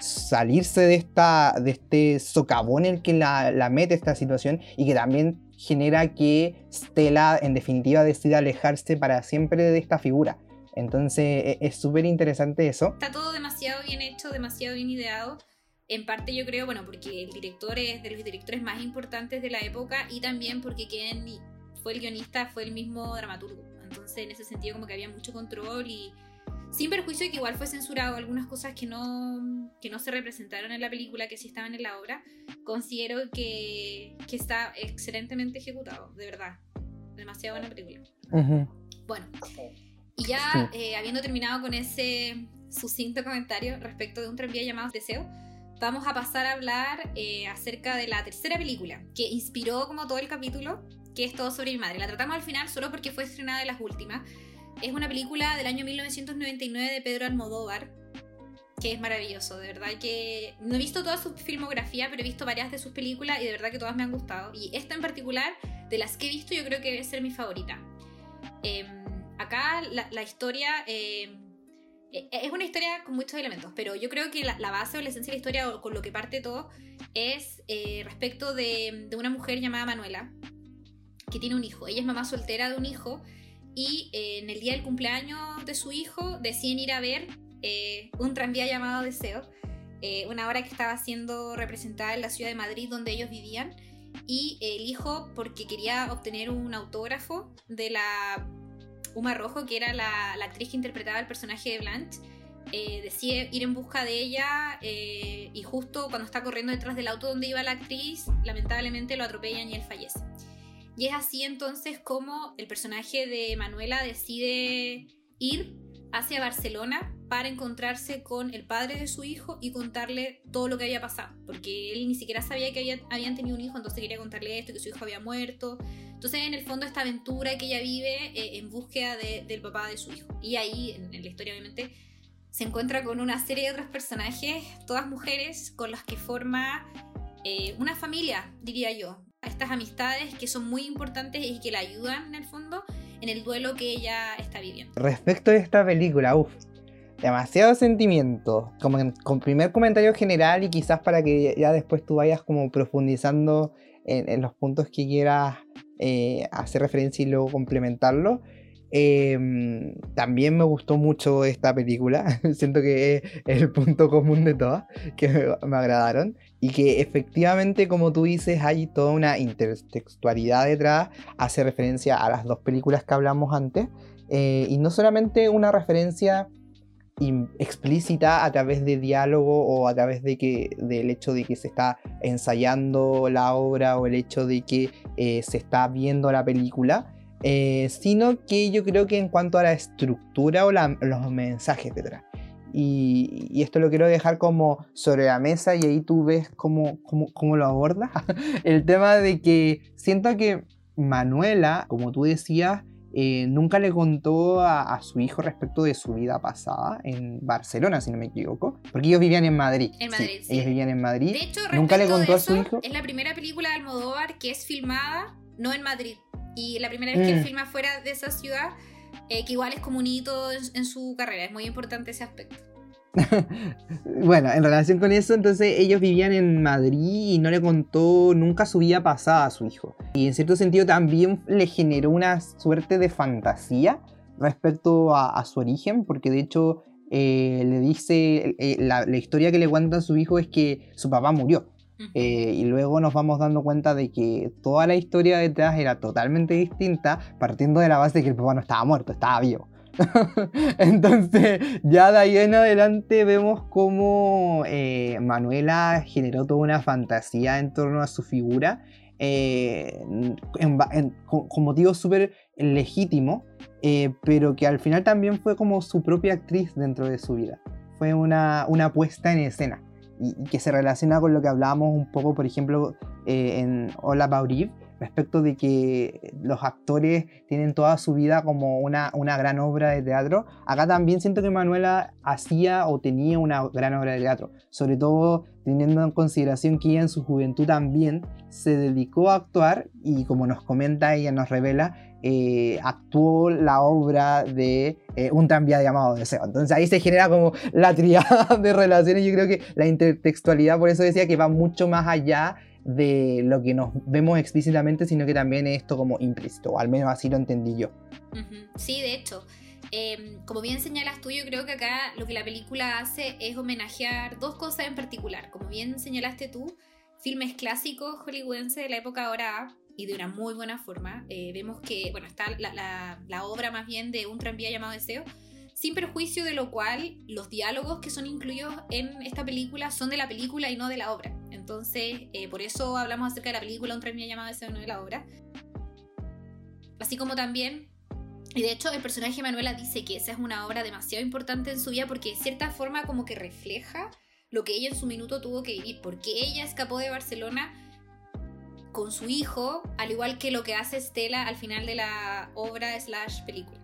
salirse de, esta, de este socavón en el que la, mete esta situación y que también genera que Stella en definitiva decida alejarse para siempre de esta figura. Entonces e, es súper interesante eso. Está todo demasiado bien hecho, demasiado bien ideado. En parte yo creo, bueno, porque el director es de los directores más importantes de la época y también porque quien fue el guionista fue el mismo dramaturgo. Entonces en ese sentido como que había mucho control y sin perjuicio de que igual fue censurado algunas cosas que no, que no se representaron en la película, que sí estaban en la obra, considero que, que está excelentemente ejecutado, de verdad. Demasiado buena película. Bueno, y ya eh, habiendo terminado con ese sucinto comentario respecto de un tranvía llamado Deseo, vamos a pasar a hablar eh, acerca de la tercera película, que inspiró como todo el capítulo, que es Todo sobre mi madre. La tratamos al final solo porque fue estrenada de las últimas es una película del año 1999 de Pedro Almodóvar, que es maravilloso, de verdad que no he visto toda su filmografía, pero he visto varias de sus películas y de verdad que todas me han gustado. Y esta en particular, de las que he visto, yo creo que debe ser mi favorita. Em, acá la, historia em, e, es una historia con muchos elementos, pero yo creo que la, base o la esencia de la historia, o con lo que parte todo, es eh, respecto de una mujer llamada Manuela, que tiene un hijo. Ella es mamá soltera de un hijo y eh, en el día del cumpleaños de su hijo deciden ir a ver eh, un tranvía llamado Deseo, eh, una obra que estaba siendo representada en la ciudad de Madrid donde ellos vivían y el hijo porque quería obtener un autógrafo de la Uma Rojo, que era la, actriz que interpretaba el personaje de Blanche, decide ir en busca de ella y justo cuando está corriendo detrás del auto donde iba la actriz, lamentablemente lo atropellan y él fallece. Y es así entonces como el personaje de Manuela decide ir hacia Barcelona para encontrarse con el padre de su hijo y contarle todo lo que había pasado, porque él ni siquiera sabía que habían tenido un hijo, entonces quería contarle esto, que su hijo había muerto. Entonces, en el fondo, esta aventura que ella vive eh, en búsqueda del papá de su hijo. Y ahí, en, la historia, obviamente, se encuentra con una serie de otros personajes, todas mujeres, con las que forma eh, una familia, diría yo estas amistades que son muy importantes y que la ayudan en el fondo en el duelo que ella está viviendo. Respecto a esta película, uff, demasiado sentimiento. Como con primer comentario general y quizás para que ya después tú vayas como profundizando en, los puntos que quieras eh, hacer referencia y luego complementarlo. Em, también me gustó mucho esta película. Siento que es el punto común de todas que me, agradaron. Y que efectivamente, como tú dices, hay toda una intertextualidad detrás. Hace referencia a las dos películas que hablamos antes. Eh, y no solamente una referencia explícita a través de diálogo o a través de que, del hecho de que se está ensayando la obra o el hecho de que eh, se está viendo la película, eh, sino que yo creo que en cuanto a la estructura o los mensajes detrás. Y, y, esto lo quiero dejar como sobre la mesa y ahí tú ves cómo, cómo, cómo lo aborda. El tema de que siento que Manuela, como tú decías, eh, nunca le contó a, su hijo respecto de su vida pasada en Barcelona, si no me equivoco, porque ellos vivían en Madrid. En Madrid, sí, Ellos vivían en Madrid. De hecho, nunca le contó a su hijo. Es la primera película de Almodóvar que es filmada no en Madrid. Y la primera vez que él mm. filma fuera de esa ciudad, eh, que igual es como un hito en su carrera. Es muy importante ese aspecto. bueno, en relación con eso, entonces ellos vivían en Madrid y no le contó nunca su vida pasada a su hijo. Y en cierto sentido también le generó una suerte de fantasía respecto a, su origen, porque de hecho eh, le dice, eh, la, historia que le cuenta a su hijo es que su papá murió. Eh, y luego nos vamos dando cuenta de que toda la historia detrás era totalmente distinta, partiendo de la base de que el papá no estaba muerto, estaba vivo. Entonces, ya de ahí en adelante vemos cómo eh, Manuela generó toda una fantasía en torno a su figura, eh, con, motivo súper legítimo, eh, pero que al final también fue como su propia actriz dentro de su vida. Fue una, una puesta en escena. Y, que se relaciona con lo que hablábamos un poco, por ejemplo, en Hola Bauriv, respecto de que los actores tienen toda su vida como una, una gran obra de teatro. Acá también siento que Manuela hacía o tenía una gran obra de teatro, sobre todo teniendo en consideración que ella en su juventud también se dedicó a actuar y como nos comenta, ella nos revela, eh, actuó la obra de eh, un tranvía llamado Deseo. Entonces ahí se genera como la triada de relaciones. Yo creo que la intertextualidad, por eso decía que va mucho más allá de lo que nos vemos explícitamente, sino que también es esto como implícito, o al menos así lo entendí yo. Sí, de hecho. Em, como bien señalas tú, yo creo que acá lo que la película hace es homenajear dos cosas en particular. Como bien señalaste tú, filmes clásicos hollywoodenses de la época ahora y de una muy buena forma. Eh, vemos que, bueno, está la, la, obra más bien de un tranvía llamado Deseo, sin perjuicio de lo cual los diálogos que son incluidos en esta película son de la película y no de la obra. Entonces, eh, por eso hablamos acerca de la película Un tranvía llamado Deseo, no de la obra. Así como también y de hecho el personaje Manuela dice que esa es una obra demasiado importante en su vida porque de cierta forma como que refleja lo que ella en su minuto tuvo que vivir, porque ella escapó de Barcelona con su hijo, al igual que lo que hace Estela al final de la obra slash película.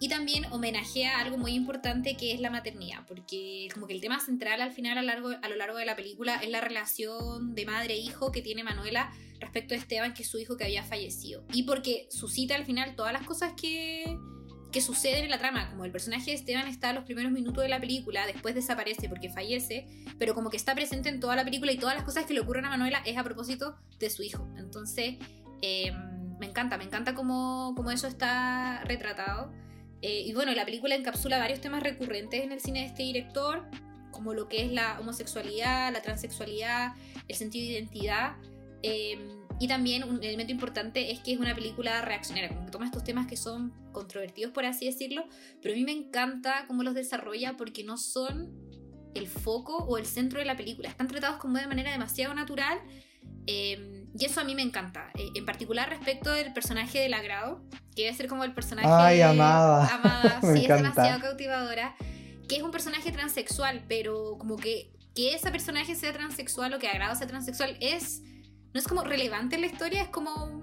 Y también homenajea algo muy importante que es la maternidad, porque como que el tema central al final a, lo largo de la película es la relación de madre-hijo e que tiene Manuela respecto a Esteban, que es su hijo que había fallecido. Y porque suscita al final todas las cosas que, que suceden en la trama, como el personaje de Esteban está en los primeros minutos de la película, después desaparece porque fallece, pero como que está presente en toda la película y todas las cosas que le ocurren a Manuela es a propósito de su hijo. Entonces, em, me encanta, me encanta cómo, cómo eso está retratado. Eh, y bueno, la película encapsula varios temas recurrentes en el cine de este director, como lo que es la homosexualidad, la transexualidad, el sentido de identidad. Em, y también un elemento importante es que es una película reaccionaria, como que toma estos temas que son controvertidos, por así decirlo, pero a mí me encanta cómo los desarrolla porque no son el foco o el centro de la película. Están tratados como de manera demasiado natural em, y eso a mí me encanta. Eh, en particular respecto del personaje del agrado, que debe ser como el personaje... Ay, amada. Amada, sí, es demasiado cautivadora. Que es un personaje transexual, pero como que que ese personaje sea transexual o que agrado sea transexual es... No es como relevante en la historia, es como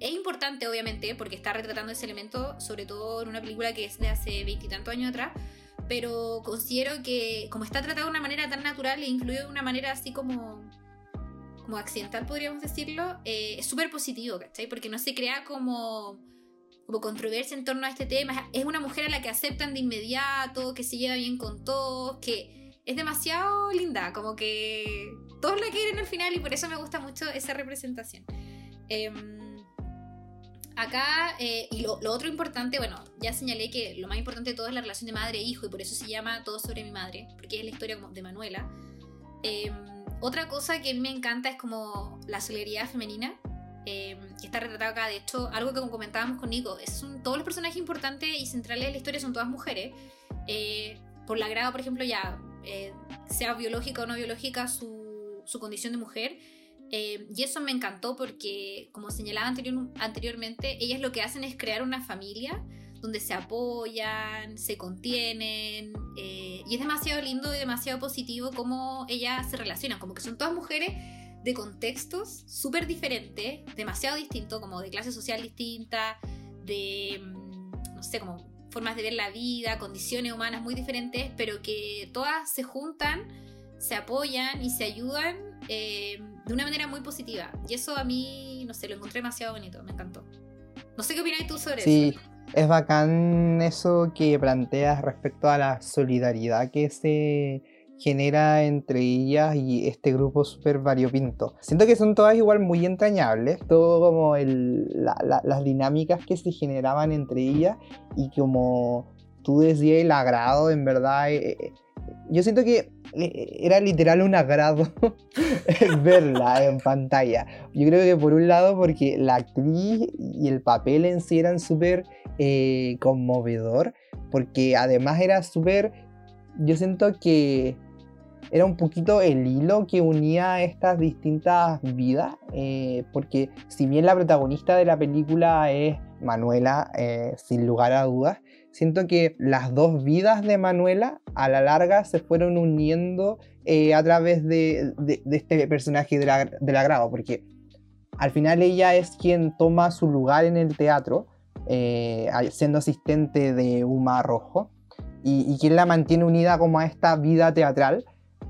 es importante, obviamente, porque está retratando ese elemento, sobre todo en una película que es de hace veintitantos años atrás, pero considero que como está tratado de una manera tan natural e incluido de una manera así como como accidental, podríamos decirlo, eh, es súper positivo, ¿cachai? Porque no se crea como, como controversia en torno a este tema. Es una mujer a la que aceptan de inmediato, que se lleva bien con todos, que es demasiado linda, como que todos la quieren al final y por eso me gusta mucho esa representación. Em, acá, eh, y lo, otro importante, bueno, ya señalé que lo más importante de todo es la relación de madre e hijo, y por eso se llama Todo sobre mi madre, porque es la historia de Manuela. Em, otra cosa que a mí me encanta es como la solidaridad femenina, em, que está retratada acá. De hecho, algo que comentábamos con Nico, es todos los personajes importantes y centrales de la historia son todas mujeres. Eh, por la grada, por ejemplo, ya, eh, sea biológica o no biológica su, su condición de mujer Eh, y eso me encantó porque, como señalaba anteriormente, ellas lo que hacen es crear una familia donde se apoyan, se contienen, eh, y es demasiado lindo y demasiado positivo cómo ellas se relacionan, como que son todas mujeres de contextos súper diferentes, demasiado distintos, como de clase social distinta, de, mm, no sé, como formas de ver la vida, condiciones humanas muy diferentes, pero que todas se juntan, se apoyan y se ayudan eh, de una manera muy positiva. Y eso a mí, no sé, lo encontré demasiado bonito, me encantó. No sé qué opinas tú sobre sí. Es bacán eso que planteas respecto a la solidaridad que se genera entre ellas y este grupo súper variopinto. Siento que son todas igual muy entrañables, todo como las dinámicas que se generaban entre ellas y como tú decías el agrado, en verdad, eh, eh, yo siento que eh, era literal un agrado verla en pantalla. Yo creo que por un lado porque la actriz y el papel en sí eran súper conmovedor, porque además era súper, yo siento que era un poquito el hilo que unía estas distintas vidas, eh, porque si bien la protagonista de la película es Manuela, eh, sin lugar a dudas, siento que las dos vidas de Manuela a la larga se fueron uniendo eh, a través de, este personaje del agrado, porque al final ella es quien toma su lugar en el teatro, siendo asistente de Uma Rojo, y, y quien la mantiene unida como a esta vida teatral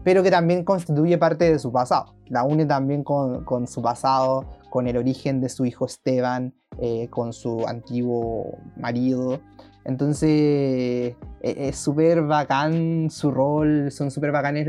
pero que también constituye parte de su pasado. La une también con, con su pasado, con el origen de su hijo Esteban, eh, con su antiguo marido. Entonces e, es súper bacán su rol, son súper bacanes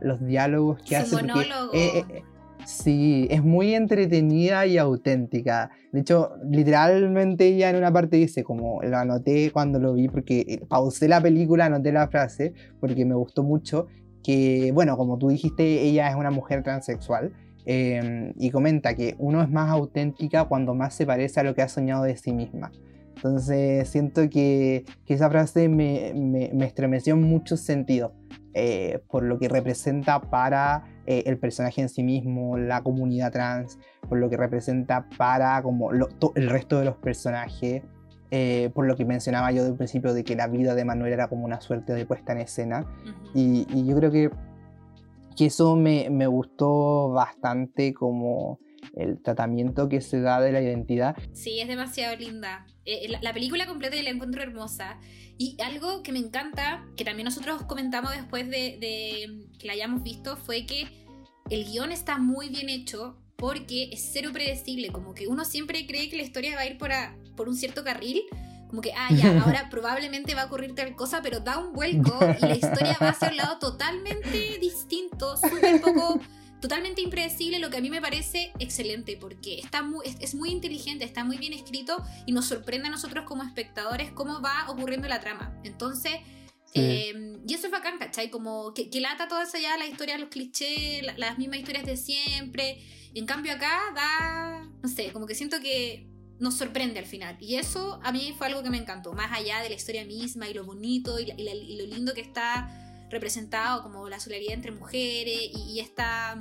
los diálogos que hace. Monólogo. Eh, eh, sí, es muy entretenida y auténtica. De hecho, literalmente ella en una parte dice, como lo anoté cuando lo vi, porque pausé la película, anoté la frase, porque me gustó mucho, que, bueno, como tú dijiste, ella es una mujer transexual em, y comenta que uno es más auténtica cuando más se parece a lo que ha soñado de sí misma. Entonces siento que, esa frase me, me, estremeció en muchos sentidos, eh, por lo que representa para eh, el personaje en sí mismo, la comunidad trans, por lo que representa para como el resto de los personajes. Eh, por lo que mencionaba yo del principio de que la vida de Manuel era como una suerte de puesta en escena. y, yo creo que, que eso me, me, gustó bastante como el tratamiento que se da de la identidad. Sí, es demasiado linda. Eh, la, película completa la encuentro hermosa. Y algo que me encanta, que también nosotros comentamos después de, de que la hayamos visto, fue que el guion está muy bien hecho porque es cero predecible, como que uno siempre cree que la historia va a ir por, por un cierto carril, como que, ah, ya, ahora probablemente va a ocurrir tal cosa, pero da un vuelco y la historia va hacia un lado totalmente distinto, súper poco, totalmente impredecible, lo que a mí me parece excelente, porque está muy, es, muy inteligente, está muy bien escrito y nos sorprende a nosotros como espectadores cómo va ocurriendo la trama. Entonces... Em, y eso es bacán, ¿cachai? Como que, que lata toda esa ya la historia, los clichés, las mismas historias de siempre. En cambio acá da, no sé, como que siento que nos sorprende al final. Y eso a mí fue algo que me encantó, más allá de la historia misma y lo bonito y, lo lindo que está representado como la solidaridad entre mujeres y, esta,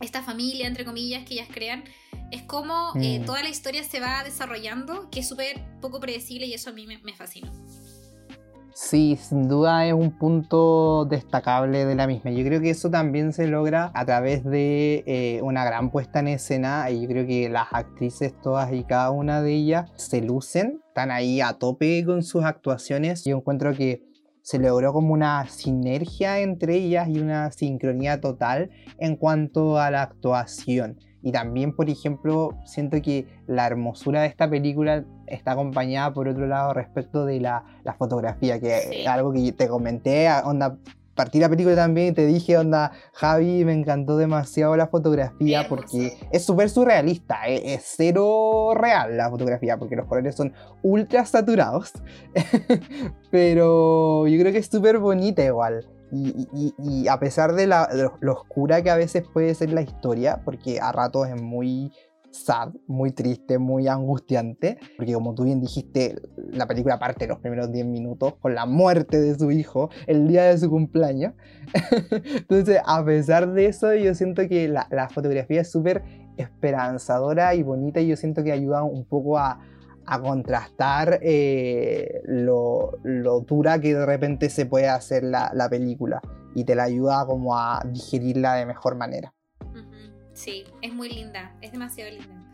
esta familia, entre comillas, que ellas crean. Es como eh, mm. toda la historia se va desarrollando, que es súper poco predecible y eso a mí me, me fascina. Sí, sin duda es un punto destacable de la misma. Yo creo que eso también se logra a través de eh, una gran puesta en escena y yo creo que las actrices todas y cada una de ellas se lucen, están ahí a tope con sus actuaciones. Yo encuentro que se logró como una sinergia entre ellas y una sincronía total en cuanto a la actuación. Y también, por ejemplo, siento que la hermosura de esta película está acompañada, por otro lado, respecto de la, fotografía, que es algo que te comenté, onda, partí la película también y te dije, onda, Javi, me encantó demasiado la fotografía porque es súper surrealista, es, es, cero real la fotografía porque los colores son ultra saturados, pero yo creo que es súper bonita igual. Y, a pesar de, la, lo, oscura que a veces puede ser la historia, porque a ratos es muy sad, muy triste, muy angustiante, porque como tú bien dijiste, la película parte los primeros 10 minutos con la muerte de su hijo el día de su cumpleaños. Entonces, a pesar de eso, yo siento que la, la fotografía es súper esperanzadora y bonita y yo siento que ayuda un poco a, a contrastar eh, lo, lo, dura que de repente se puede hacer la, la, película y te la ayuda como a digerirla de mejor manera. Sí, es muy linda, es demasiado linda.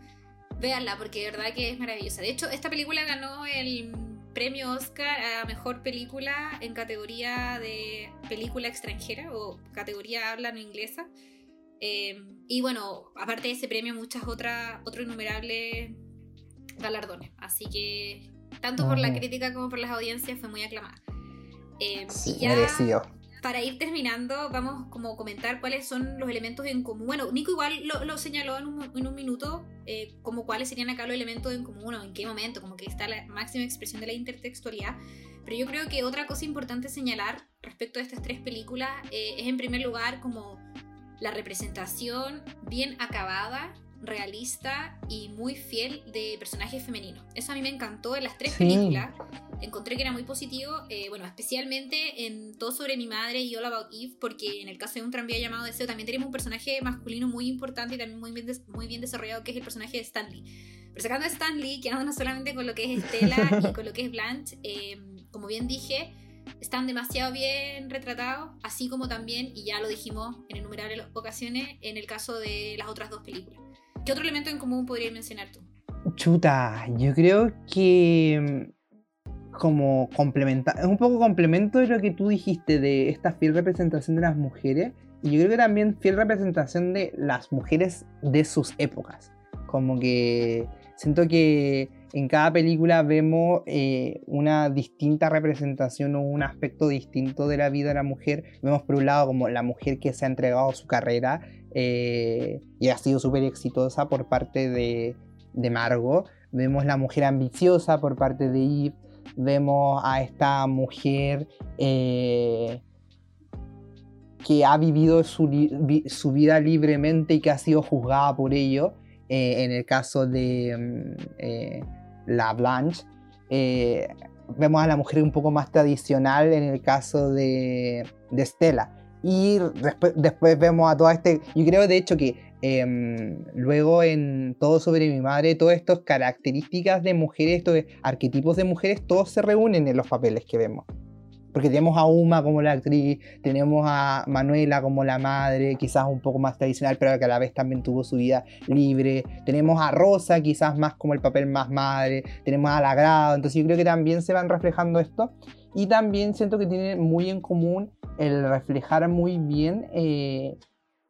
Véanla porque de verdad que es maravillosa. De hecho, esta película ganó el premio Oscar a mejor película en categoría de película extranjera o categoría habla no inglesa. Eh, y bueno, aparte de ese premio, muchas otras, otros innumerables galardones. Así que, tanto por la crítica como por las audiencias, fue muy aclamada. Eh, sí, merecido. Para ir terminando, vamos como comentar cuáles son los elementos en común. Bueno, Nico igual lo, señaló en un, en un minuto, eh, como cuáles serían acá los elementos en común o en qué momento, como que está la máxima expresión de la intertextualidad. Pero yo creo que otra cosa importante señalar respecto a estas tres películas eh, es en primer lugar como la representación bien acabada realista y muy fiel de personajes femeninos. Eso a mí me encantó en las tres películas. Encontré que era muy positivo, eh, bueno, especialmente en Todo sobre mi madre y All About Eve, porque en el caso de un tranvía llamado Deseo también tenemos un personaje masculino muy importante y también muy bien, muy bien desarrollado, que es el personaje de Stanley. Pero sacando a Stanley, quedándonos solamente con lo que es Estela y con lo que es Blanche, eh, como bien dije, están demasiado bien retratados, así como también, y ya lo dijimos en innumerables ocasiones, en el caso de las otras dos películas. ¿Qué otro elemento en común podrías mencionar tú? Chuta, yo creo que mm, como complementa, es un poco complemento de lo que tú dijiste de esta fiel representación de las mujeres y yo creo que también fiel representación de las mujeres de sus épocas. Como que siento que en cada película vemos eh, una distinta representación o un aspecto distinto de la vida de la mujer. Vemos por un lado como la mujer que se ha entregado su carrera eh, y ha sido súper exitosa por parte de, de Margot. Vemos la mujer ambiciosa por parte de Eve. Vemos a esta mujer eh, que ha vivido su, vida libremente y que ha sido juzgada por ello. en el caso de mm, la Blanche. Eh, vemos a la mujer un poco más tradicional en el caso de, de Stella. Y después, después vemos a toda este... Yo creo de hecho que em, luego en Todo sobre mi madre, todas estas características de mujeres, estos arquetipos de mujeres, todos se reúnen en los papeles que vemos. Porque tenemos a Uma como la actriz, tenemos a Manuela como la madre, quizás un poco más tradicional, pero que a la vez también tuvo su vida libre. Tenemos a Rosa, quizás más como el papel más madre. Tenemos a Lagrado, entonces yo creo que también se van reflejando esto. Y también siento que tiene muy en común el reflejar muy bien eh,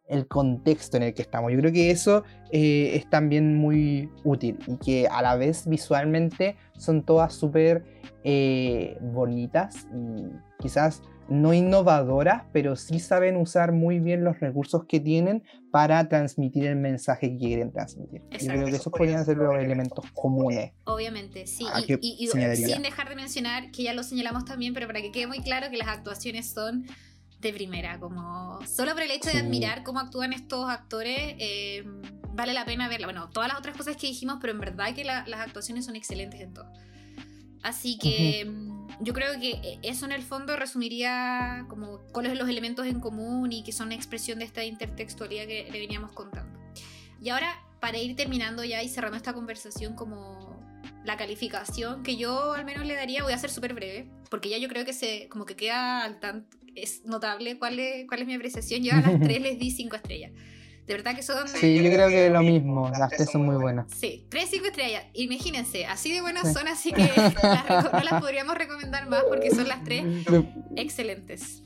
el contexto en el que estamos. Yo creo que eso eh, es también muy útil y que a la vez visualmente son todas súper eh, bonitas y quizás no innovadoras, pero sí saben usar muy bien los recursos que tienen para transmitir el mensaje que quieren transmitir. Yo creo que esos podrían ser los elementos comunes. Obviamente, sí. Y, y sin dejar de mencionar, que ya lo señalamos también, pero para que quede muy claro que las actuaciones son de primera, como solo por el hecho de admirar cómo actúan estos actores, eh, vale la pena verla. Bueno, todas las otras cosas que dijimos, pero en verdad que las actuaciones son excelentes en todo. Así que mm, yo creo que eso en el fondo resumiría como cuáles son los elementos en común y que son expresión de esta intertextualidad que le veníamos contando. Y ahora, para ir terminando ya y cerrando esta conversación como la calificación que yo al menos le daría, voy a ser súper breve, porque ya yo creo que se como que queda al tanto, es notable cuál es, cuál es mi apreciación. Yo a las tres les di cinco estrellas. De verdad que son. Sí, yo creo que es lo mismo. Las tres son muy buenas. Sí, tres, cinco estrellas. Imagínense, así de buenas son, así que las, no las podríamos recomendar más porque son las tres excelentes.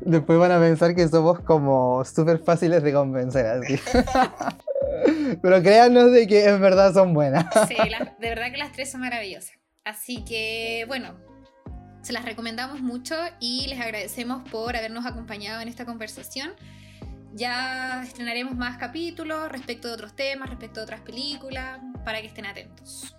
Después van a pensar que somos como súper fáciles de convencer, así. Pero créanos de que en verdad son buenas. Sí, de verdad que las tres son maravillosas. Así que, bueno, se las recomendamos mucho y les agradecemos por habernos acompañado en esta conversación. Ya estrenaremos más capítulos respecto de otros temas, respecto de otras películas, para que estén atentos.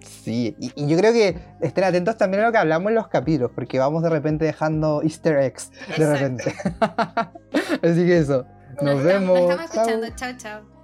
Sí, y, yo creo que estén atentos también a lo que hablamos en los capítulos, porque vamos de repente dejando easter eggs, de repente. Así que eso, nos, vemos. Nos estamos escuchando, chao, chao.